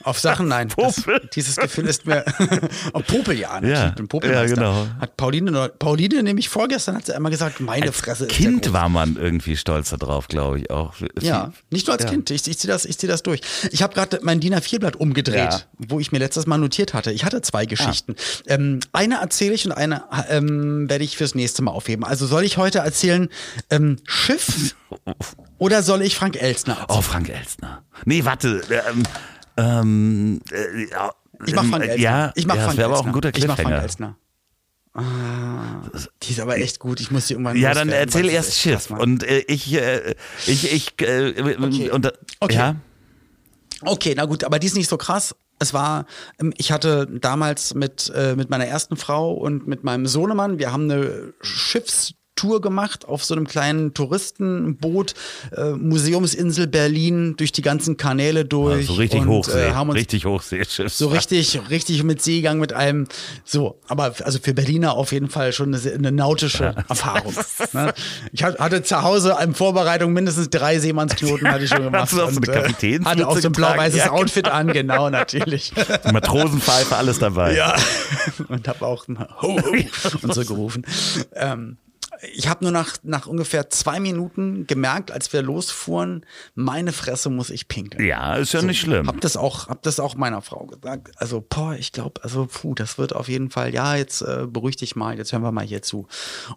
[SPEAKER 4] auf Sachen, nein. Das, dieses Gefühl ist mir. oh, Popel, ja.
[SPEAKER 3] Ja, ja, genau.
[SPEAKER 4] Hat Pauline, Pauline nämlich vorgestern hat sie einmal gesagt, meine als Fresse
[SPEAKER 3] ist Kind war man irgendwie stolz darauf, glaube ich auch.
[SPEAKER 4] Ja, nicht nur als ja. Kind. Ich, ich ziehe das, zieh das durch. Ich habe gerade mein DIN A4-Blatt umgedreht, ja. wo ich mir letztes Mal notiert hatte. Ich hatte zwei Geschichten. Ah. Ähm, eine erzähle ich und eine ähm, werde ich fürs nächste Mal aufheben. Also soll ich heute erzählen ähm, Schiff oder soll ich Frank Elstner erzählen?
[SPEAKER 3] Oh, Frank Elstner. Nee, warte. Ähm, ähm,
[SPEAKER 4] äh, ich mach Frank Elstner.
[SPEAKER 3] Ja,
[SPEAKER 4] ich mach
[SPEAKER 3] ja,
[SPEAKER 4] Frank
[SPEAKER 3] das wäre aber auch ein guter
[SPEAKER 4] Cliffhanger. Ich mach
[SPEAKER 3] Frank
[SPEAKER 4] Elstner. Ah, die ist aber echt gut. Ich muss sie irgendwann.
[SPEAKER 3] Ja, dann erzähl erst Schiff. Und äh, ich, äh, ich, ich, äh, okay. Und,
[SPEAKER 4] okay.
[SPEAKER 3] Ja?
[SPEAKER 4] Okay, na gut, aber die ist nicht so krass. Es war, ähm, ich hatte damals mit, äh, mit meiner ersten Frau und mit meinem Sohnemann, wir haben eine Schiffs Tour gemacht auf so einem kleinen Touristenboot, äh, Museumsinsel Berlin, durch die ganzen Kanäle durch.
[SPEAKER 3] Also richtig
[SPEAKER 4] und,
[SPEAKER 3] Hochsee,
[SPEAKER 4] äh, haben uns
[SPEAKER 3] richtig Hochseeschiff.
[SPEAKER 4] So richtig, richtig mit Seegang, mit allem. So, aber also für Berliner auf jeden Fall schon eine, eine nautische ja. Erfahrung. ne? Ich hatte zu Hause in Vorbereitung mindestens drei Seemannsknoten hatte ich schon gemacht.
[SPEAKER 3] Hast du auch so eine äh, Kapitänsmütze
[SPEAKER 4] Hatte auch so ein blau-weißes ja. Outfit an, genau, natürlich.
[SPEAKER 3] Matrosenpfeife, alles dabei.
[SPEAKER 4] Ja, und habe auch ein Ho, Ho und so gerufen. Ähm, ich habe nur nach, nach ungefähr zwei Minuten gemerkt, als wir losfuhren, meine Fresse muss ich pinkeln.
[SPEAKER 3] Ja, ist ja so, nicht schlimm.
[SPEAKER 4] Hab das auch, hab das auch meiner Frau gesagt. Also, boah, ich glaube, also, puh, das wird auf jeden Fall, ja, jetzt äh, beruhig dich mal, jetzt hören wir mal hier zu.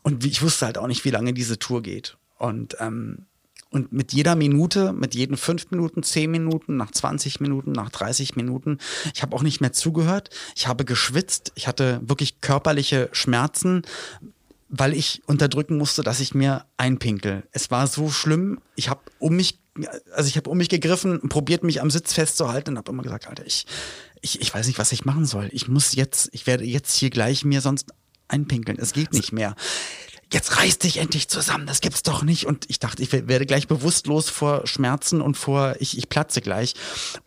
[SPEAKER 4] Und ich wusste halt auch nicht, wie lange diese Tour geht. Und, ähm, und mit jeder Minute, mit jeden fünf Minuten, zehn Minuten, nach 20 Minuten, nach 30 Minuten, ich habe auch nicht mehr zugehört. Ich habe geschwitzt. Ich hatte wirklich körperliche Schmerzen weil ich unterdrücken musste, dass ich mir einpinkel. Es war so schlimm. Ich habe um mich, also ich habe um mich gegriffen, probiert mich am Sitz festzuhalten und habe immer gesagt, Alter, ich, ich, ich weiß nicht, was ich machen soll. Ich muss jetzt, ich werde jetzt hier gleich mir sonst einpinkeln. Es geht nicht mehr jetzt reiß dich endlich zusammen, das gibt's doch nicht. Und ich dachte, ich werde gleich bewusstlos vor Schmerzen und vor, ich, ich platze gleich.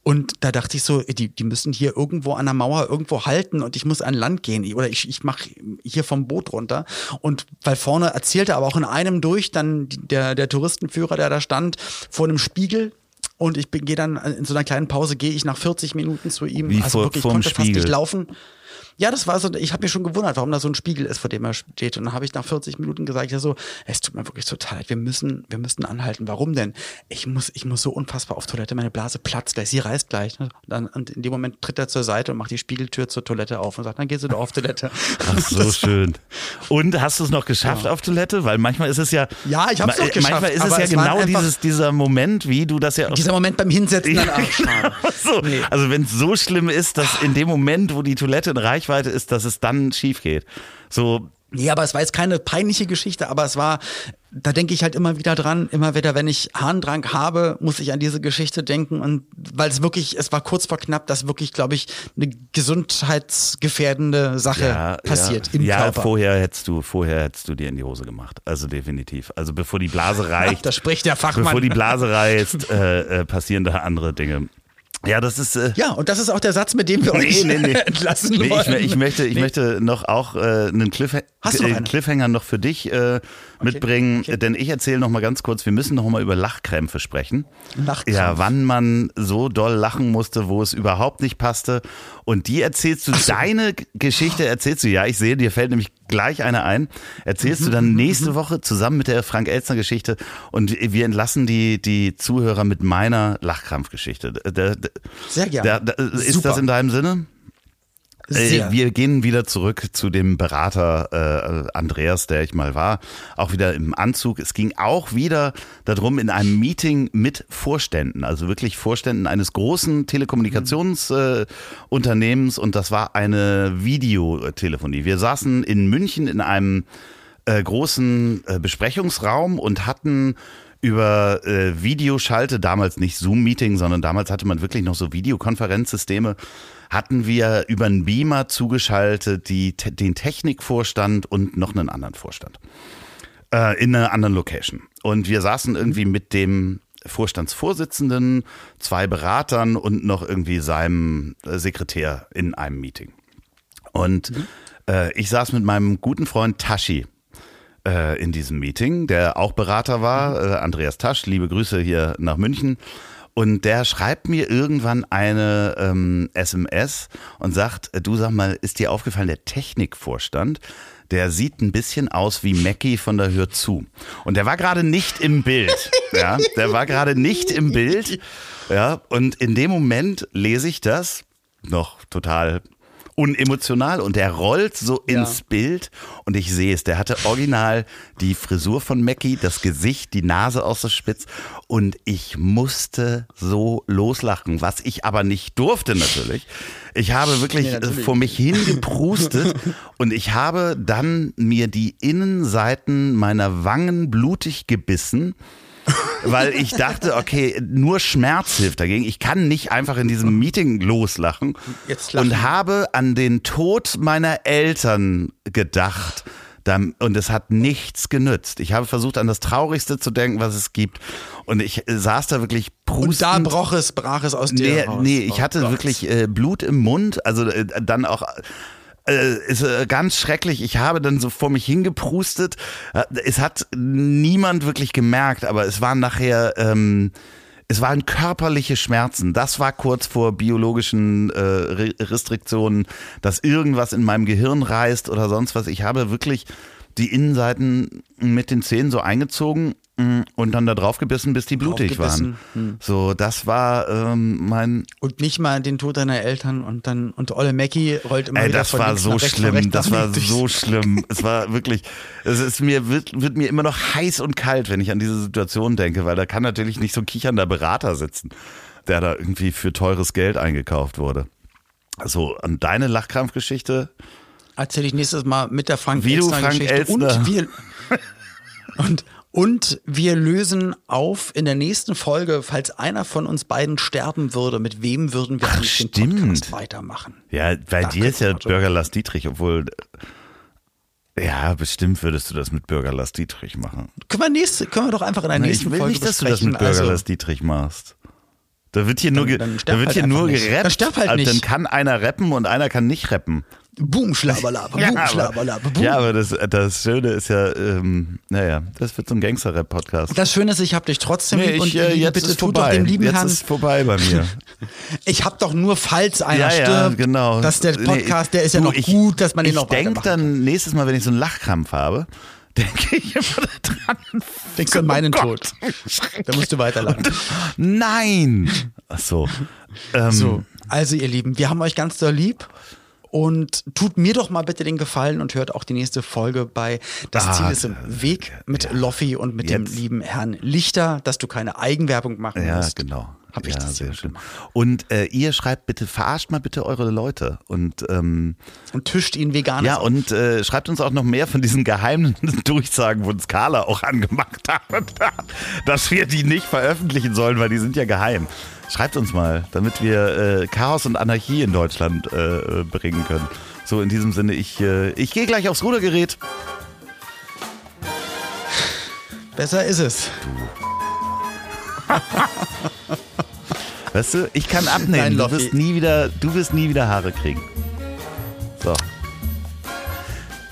[SPEAKER 4] Und da dachte ich so, die, die müssen hier irgendwo an der Mauer irgendwo halten und ich muss an Land gehen oder ich, ich mache hier vom Boot runter. Und weil vorne erzählte aber auch in einem durch dann der, der Touristenführer, der da stand, vor einem Spiegel, und ich gehe dann in so einer kleinen Pause, gehe ich nach 40 Minuten zu ihm.
[SPEAKER 3] Wie
[SPEAKER 4] also
[SPEAKER 3] vor,
[SPEAKER 4] wirklich, ich konnte fast nicht laufen. Ja, das war so, ich habe mir schon gewundert, warum da so ein Spiegel ist, vor dem er steht. Und dann habe ich nach 40 Minuten gesagt, ja so, es tut mir wirklich total leid, wir müssen, wir müssen anhalten. Warum denn? Ich muss, ich muss so unfassbar auf Toilette, meine Blase platzt gleich, sie reißt gleich. Und, dann, und in dem Moment tritt er zur Seite und macht die Spiegeltür zur Toilette auf und sagt, dann gehst du doch auf Toilette.
[SPEAKER 3] Ach, so schön. Und hast du es noch geschafft ja. auf Toilette? Weil manchmal ist es ja.
[SPEAKER 4] Ja, ich habe es noch geschafft.
[SPEAKER 3] Manchmal ist es ja es genau dieses, dieser Moment, wie du das ja auch.
[SPEAKER 4] Dieser Moment beim Hinsetzen dann auch.
[SPEAKER 3] so. Nee. Also wenn es so schlimm ist, dass in dem Moment, wo die Toilette in Reichweite ist, dass es dann schief geht. So.
[SPEAKER 4] Nee, aber es war jetzt keine peinliche Geschichte, aber es war, da denke ich halt immer wieder dran, immer wieder, wenn ich Harndrang habe, muss ich an diese Geschichte denken und weil es wirklich, es war kurz vor knapp, dass wirklich, glaube ich, eine gesundheitsgefährdende Sache ja, passiert
[SPEAKER 3] ja.
[SPEAKER 4] im
[SPEAKER 3] ja,
[SPEAKER 4] Körper.
[SPEAKER 3] Ja, vorher hättest du, vorher hättest du dir in die Hose gemacht, also definitiv. Also bevor die Blase reicht,
[SPEAKER 4] da spricht der Fachmann.
[SPEAKER 3] Bevor die Blase reißt, äh, äh, passieren da andere Dinge. Ja, das ist. Äh,
[SPEAKER 4] ja, und das ist auch der Satz, mit dem wir euch nee, nee, nee. entlassen
[SPEAKER 3] nee,
[SPEAKER 4] wollen.
[SPEAKER 3] Ich, ich, möchte, ich möchte noch auch äh, einen Cliff äh, Cliffhanger noch für dich äh, mitbringen, okay. denn ich erzähle noch mal ganz kurz. Wir müssen noch mal über Lachkrämpfe sprechen.
[SPEAKER 4] Lachkrampf.
[SPEAKER 3] Ja, wann man so doll lachen musste, wo es überhaupt nicht passte. Und die erzählst du, so. deine Geschichte erzählst du. Ja, ich sehe, dir fällt nämlich gleich eine ein. Erzählst du mhm, dann mhm, nächste. Woche zusammen mit der Frank Elzner Geschichte und wir entlassen die die Zuhörer mit meiner Lachkrampfgeschichte.
[SPEAKER 4] Sehr gerne.
[SPEAKER 3] ist Super. das in deinem Sinne? Äh, Sehr. Wir gehen wieder zurück zu dem Berater äh, Andreas, der ich mal war, auch wieder im Anzug. Es ging auch wieder darum, in einem Meeting mit Vorständen, also wirklich Vorständen eines großen Telekommunikationsunternehmens äh, und das war eine Videotelefonie. Wir saßen in München in einem äh, großen äh, Besprechungsraum und hatten über äh, Videoschalte, damals nicht Zoom-Meeting, sondern damals hatte man wirklich noch so Videokonferenzsysteme, hatten wir über einen Beamer zugeschaltet die, den Technikvorstand und noch einen anderen Vorstand äh, in einer anderen Location. Und wir saßen irgendwie mit dem Vorstandsvorsitzenden, zwei Beratern und noch irgendwie seinem äh, Sekretär in einem Meeting. Und mhm. äh, ich saß mit meinem guten Freund Tashi äh, in diesem Meeting, der auch Berater war, mhm. äh, Andreas Tasch, liebe Grüße hier nach München. Und der schreibt mir irgendwann eine ähm, SMS und sagt, äh, du sag mal, ist dir aufgefallen, der Technikvorstand, der sieht ein bisschen aus wie Mackie von der Hör zu. Und der war gerade nicht im Bild. Ja, der war gerade nicht im Bild. Ja, und in dem Moment lese ich das noch total unemotional und der rollt so ja. ins Bild und ich sehe es. Der hatte original die Frisur von Mackie, das Gesicht, die Nase aus der Spitz und ich musste so loslachen, was ich aber nicht durfte natürlich. Ich habe wirklich ja, vor mich hingeprustet und ich habe dann mir die Innenseiten meiner Wangen blutig gebissen weil ich dachte, okay, nur Schmerz hilft dagegen. Ich kann nicht einfach in diesem Meeting loslachen und habe an den Tod meiner Eltern gedacht. Und es hat nichts genützt. Ich habe versucht, an das Traurigste zu denken, was es gibt. Und ich äh, saß da wirklich prustend.
[SPEAKER 4] Und da brach es, brach es aus dir
[SPEAKER 3] nee,
[SPEAKER 4] raus.
[SPEAKER 3] Nee, ich oh hatte wirklich äh, Blut im Mund. Also äh, dann auch äh, ist äh, ganz schrecklich. Ich habe dann so vor mich hingeprustet. Äh, es hat niemand wirklich gemerkt, aber es waren nachher, ähm, es waren körperliche Schmerzen. Das war kurz vor biologischen äh, Restriktionen, dass irgendwas in meinem Gehirn reißt oder sonst was. Ich habe wirklich die Innenseiten mit den Zähnen so eingezogen und dann da drauf gebissen, bis die blutig waren. Hm. So, das war ähm, mein.
[SPEAKER 4] Und nicht mal den Tod deiner Eltern und dann und Olle Mackie rollt immer
[SPEAKER 3] Ey,
[SPEAKER 4] wieder
[SPEAKER 3] das war so schlimm, das war so schlimm. Es war wirklich, es ist mir wird, wird mir immer noch heiß und kalt, wenn ich an diese Situation denke, weil da kann natürlich nicht so ein kichernder Berater sitzen, der da irgendwie für teures Geld eingekauft wurde. Also an deine Lachkrampfgeschichte
[SPEAKER 4] erzähle ich nächstes Mal mit der Frank
[SPEAKER 3] Wie
[SPEAKER 4] Elstner
[SPEAKER 3] Frank
[SPEAKER 4] Geschichte.
[SPEAKER 3] Elstner.
[SPEAKER 4] Und wir, und, und wir lösen auf in der nächsten Folge, falls einer von uns beiden sterben würde, mit wem würden wir
[SPEAKER 3] Ach,
[SPEAKER 4] eigentlich den. Podcast weitermachen?
[SPEAKER 3] Ja, bei
[SPEAKER 4] Da
[SPEAKER 3] dir ist ja Bürger Lars Dietrich, obwohl. Ja, bestimmt würdest du das mit Bürger Lars Dietrich machen.
[SPEAKER 4] Können wir, nächste, können wir doch einfach in der
[SPEAKER 3] Na,
[SPEAKER 4] nächsten
[SPEAKER 3] ich will
[SPEAKER 4] Folge
[SPEAKER 3] nicht, dass du das mit Bürger
[SPEAKER 4] Also,
[SPEAKER 3] Lars Dietrich machst. Da wird hier nur, ge
[SPEAKER 4] dann
[SPEAKER 3] da wird
[SPEAKER 4] halt
[SPEAKER 3] hier nur
[SPEAKER 4] nicht.
[SPEAKER 3] gerappt.
[SPEAKER 4] Dann halt
[SPEAKER 3] Also, Dann
[SPEAKER 4] nicht.
[SPEAKER 3] kann einer rappen und einer kann nicht rappen.
[SPEAKER 4] Boom, schlabberlaber, boom,
[SPEAKER 3] aber-
[SPEAKER 4] schlabberlaber, boom.
[SPEAKER 3] Ja, aber das, das Schöne ist ja, ähm, naja, das wird so ein Gangster-Rap-Podcast.
[SPEAKER 4] Das Schöne ist, ich habe dich trotzdem
[SPEAKER 3] Nee,
[SPEAKER 4] lieb und
[SPEAKER 3] ich, äh,
[SPEAKER 4] liebe,
[SPEAKER 3] jetzt
[SPEAKER 4] bitte
[SPEAKER 3] ist
[SPEAKER 4] tut
[SPEAKER 3] vorbei.
[SPEAKER 4] doch dem lieben
[SPEAKER 3] jetzt
[SPEAKER 4] Herrn.
[SPEAKER 3] ist vorbei bei mir.
[SPEAKER 4] Ich habe doch nur, falls einer
[SPEAKER 3] ja, ja,
[SPEAKER 4] stirbt,
[SPEAKER 3] genau.
[SPEAKER 4] dass der
[SPEAKER 3] Nee,
[SPEAKER 4] Podcast, der ist ja
[SPEAKER 3] du,
[SPEAKER 4] noch
[SPEAKER 3] ich,
[SPEAKER 4] gut, dass man den
[SPEAKER 3] ich
[SPEAKER 4] noch
[SPEAKER 3] denke
[SPEAKER 4] weitermachen kann.
[SPEAKER 3] dann nächstes Mal, wenn ich so einen Lachkrampf habe, denke ich immer dran.
[SPEAKER 4] Denkst du an meinen
[SPEAKER 3] Oh
[SPEAKER 4] Tod. Da musst du weiterlachen.
[SPEAKER 3] Nein! Ach so. Ähm,
[SPEAKER 4] So, also ihr Lieben, wir haben euch ganz doll lieb. Und tut mir doch mal bitte den Gefallen und hört auch die nächste Folge bei Das
[SPEAKER 3] Ah,
[SPEAKER 4] Ziel ist im Weg mit Loffi und mit dem
[SPEAKER 3] Jetzt.
[SPEAKER 4] lieben Herrn Lichter, dass du keine Eigenwerbung machen
[SPEAKER 3] Ja,
[SPEAKER 4] musst.
[SPEAKER 3] genau.
[SPEAKER 4] Hab ich
[SPEAKER 3] ja,
[SPEAKER 4] das
[SPEAKER 3] sehr schön. Und äh, ihr schreibt bitte, verarscht mal bitte eure Leute und ähm,
[SPEAKER 4] Und tischt ihn vegan.
[SPEAKER 3] ja und äh, schreibt uns auch noch mehr von diesen geheimen Durchsagen, wo uns Carla auch angemacht hat, dass wir die nicht veröffentlichen sollen, weil die sind ja geheim. Schreibt uns mal, damit wir äh, Chaos und Anarchie in Deutschland äh, bringen können. So in diesem Sinne, ich äh, ich gehe gleich aufs Rudergerät.
[SPEAKER 4] Besser ist es.
[SPEAKER 3] Weißt du, ich kann abnehmen.
[SPEAKER 4] Nein,
[SPEAKER 3] du wirst nie wieder, du wirst nie wieder Haare kriegen. So.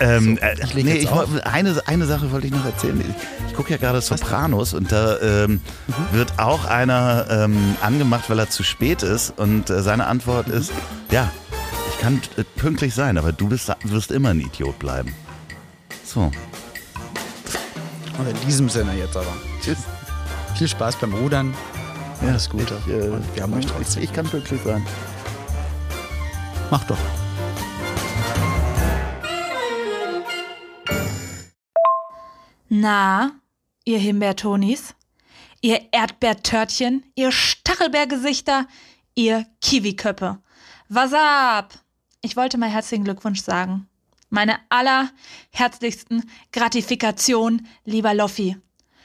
[SPEAKER 3] Ähm, äh,
[SPEAKER 4] ich
[SPEAKER 3] nee, ich, eine, eine Sache wollte ich noch erzählen. Ich, ich gucke ja gerade Sopranos und da ähm,
[SPEAKER 4] Mhm.
[SPEAKER 3] wird auch einer ähm, angemacht, weil er zu spät ist. Und äh, seine Antwort
[SPEAKER 4] Mhm.
[SPEAKER 3] ist: Ja, ich kann äh, pünktlich sein, aber du bist, wirst immer ein Idiot bleiben. So,
[SPEAKER 4] Und in diesem Sinne jetzt aber.
[SPEAKER 3] tschüss.
[SPEAKER 4] Viel Spaß beim Rudern. Alles Gute.
[SPEAKER 3] Ich, äh,
[SPEAKER 4] wir haben euch trotzdem.
[SPEAKER 3] Ich, ich kann pünktlich sein.
[SPEAKER 4] Mach doch.
[SPEAKER 5] Na, ihr Himbeertonis, ihr Erdbeertörtchen, ihr Stachelbeergesichter, ihr Kiwiköppe. Was ab? Ich wollte mal herzlichen Glückwunsch sagen. Meine allerherzlichsten Gratifikation, lieber Loffi.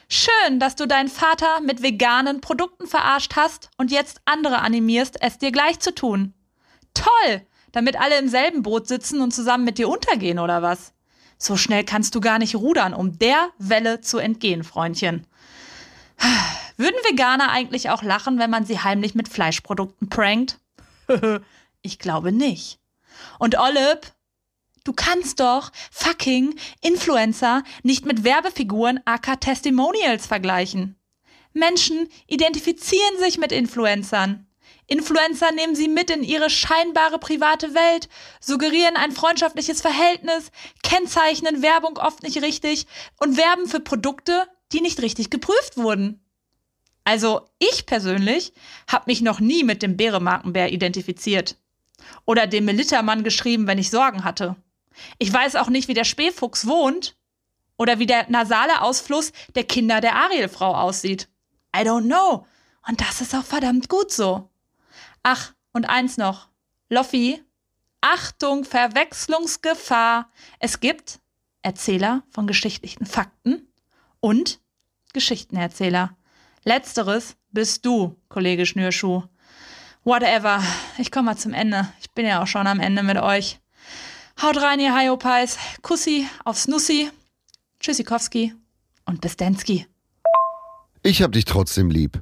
[SPEAKER 5] Schön, dass du deinen Vater mit veganen Produkten verarscht hast und jetzt andere animierst, es dir gleich zu tun. Toll, damit alle im selben Boot sitzen und zusammen mit dir untergehen, oder was? So schnell kannst du gar nicht rudern, um der Welle zu entgehen, Freundchen. Würden Veganer eigentlich auch lachen, wenn man sie heimlich mit Fleischprodukten prankt? ich glaube nicht. Und Olive, du kannst doch fucking Influencer nicht mit Werbefiguren aka Testimonials vergleichen. Menschen identifizieren sich mit Influencern. Influencer nehmen sie mit in ihre scheinbare private Welt, suggerieren ein freundschaftliches Verhältnis, kennzeichnen Werbung oft nicht richtig und werben für Produkte, die nicht richtig geprüft wurden. Also ich persönlich habe mich noch nie mit dem Bäremarkenbär identifiziert. Oder dem Melittermann geschrieben, wenn ich Sorgen hatte. Ich weiß auch nicht, wie der Spähfuchs wohnt oder wie der nasale Ausfluss der Kinder der Arielfrau aussieht. I don't know. Und das ist auch verdammt gut so. Ach, und eins noch. Loffi, Achtung, Verwechslungsgefahr. Es gibt Erzähler von geschichtlichen Fakten und Geschichtenerzähler. Letzteres bist du, Kollege Schnürschuh. Whatever. Ich komme mal zum Ende. Ich bin ja auch schon am Ende mit euch. Haut rein, ihr Hyopies. Kussi aufs Nussi. Tschüssikowski und bis Densky.
[SPEAKER 6] Ich hab dich trotzdem lieb.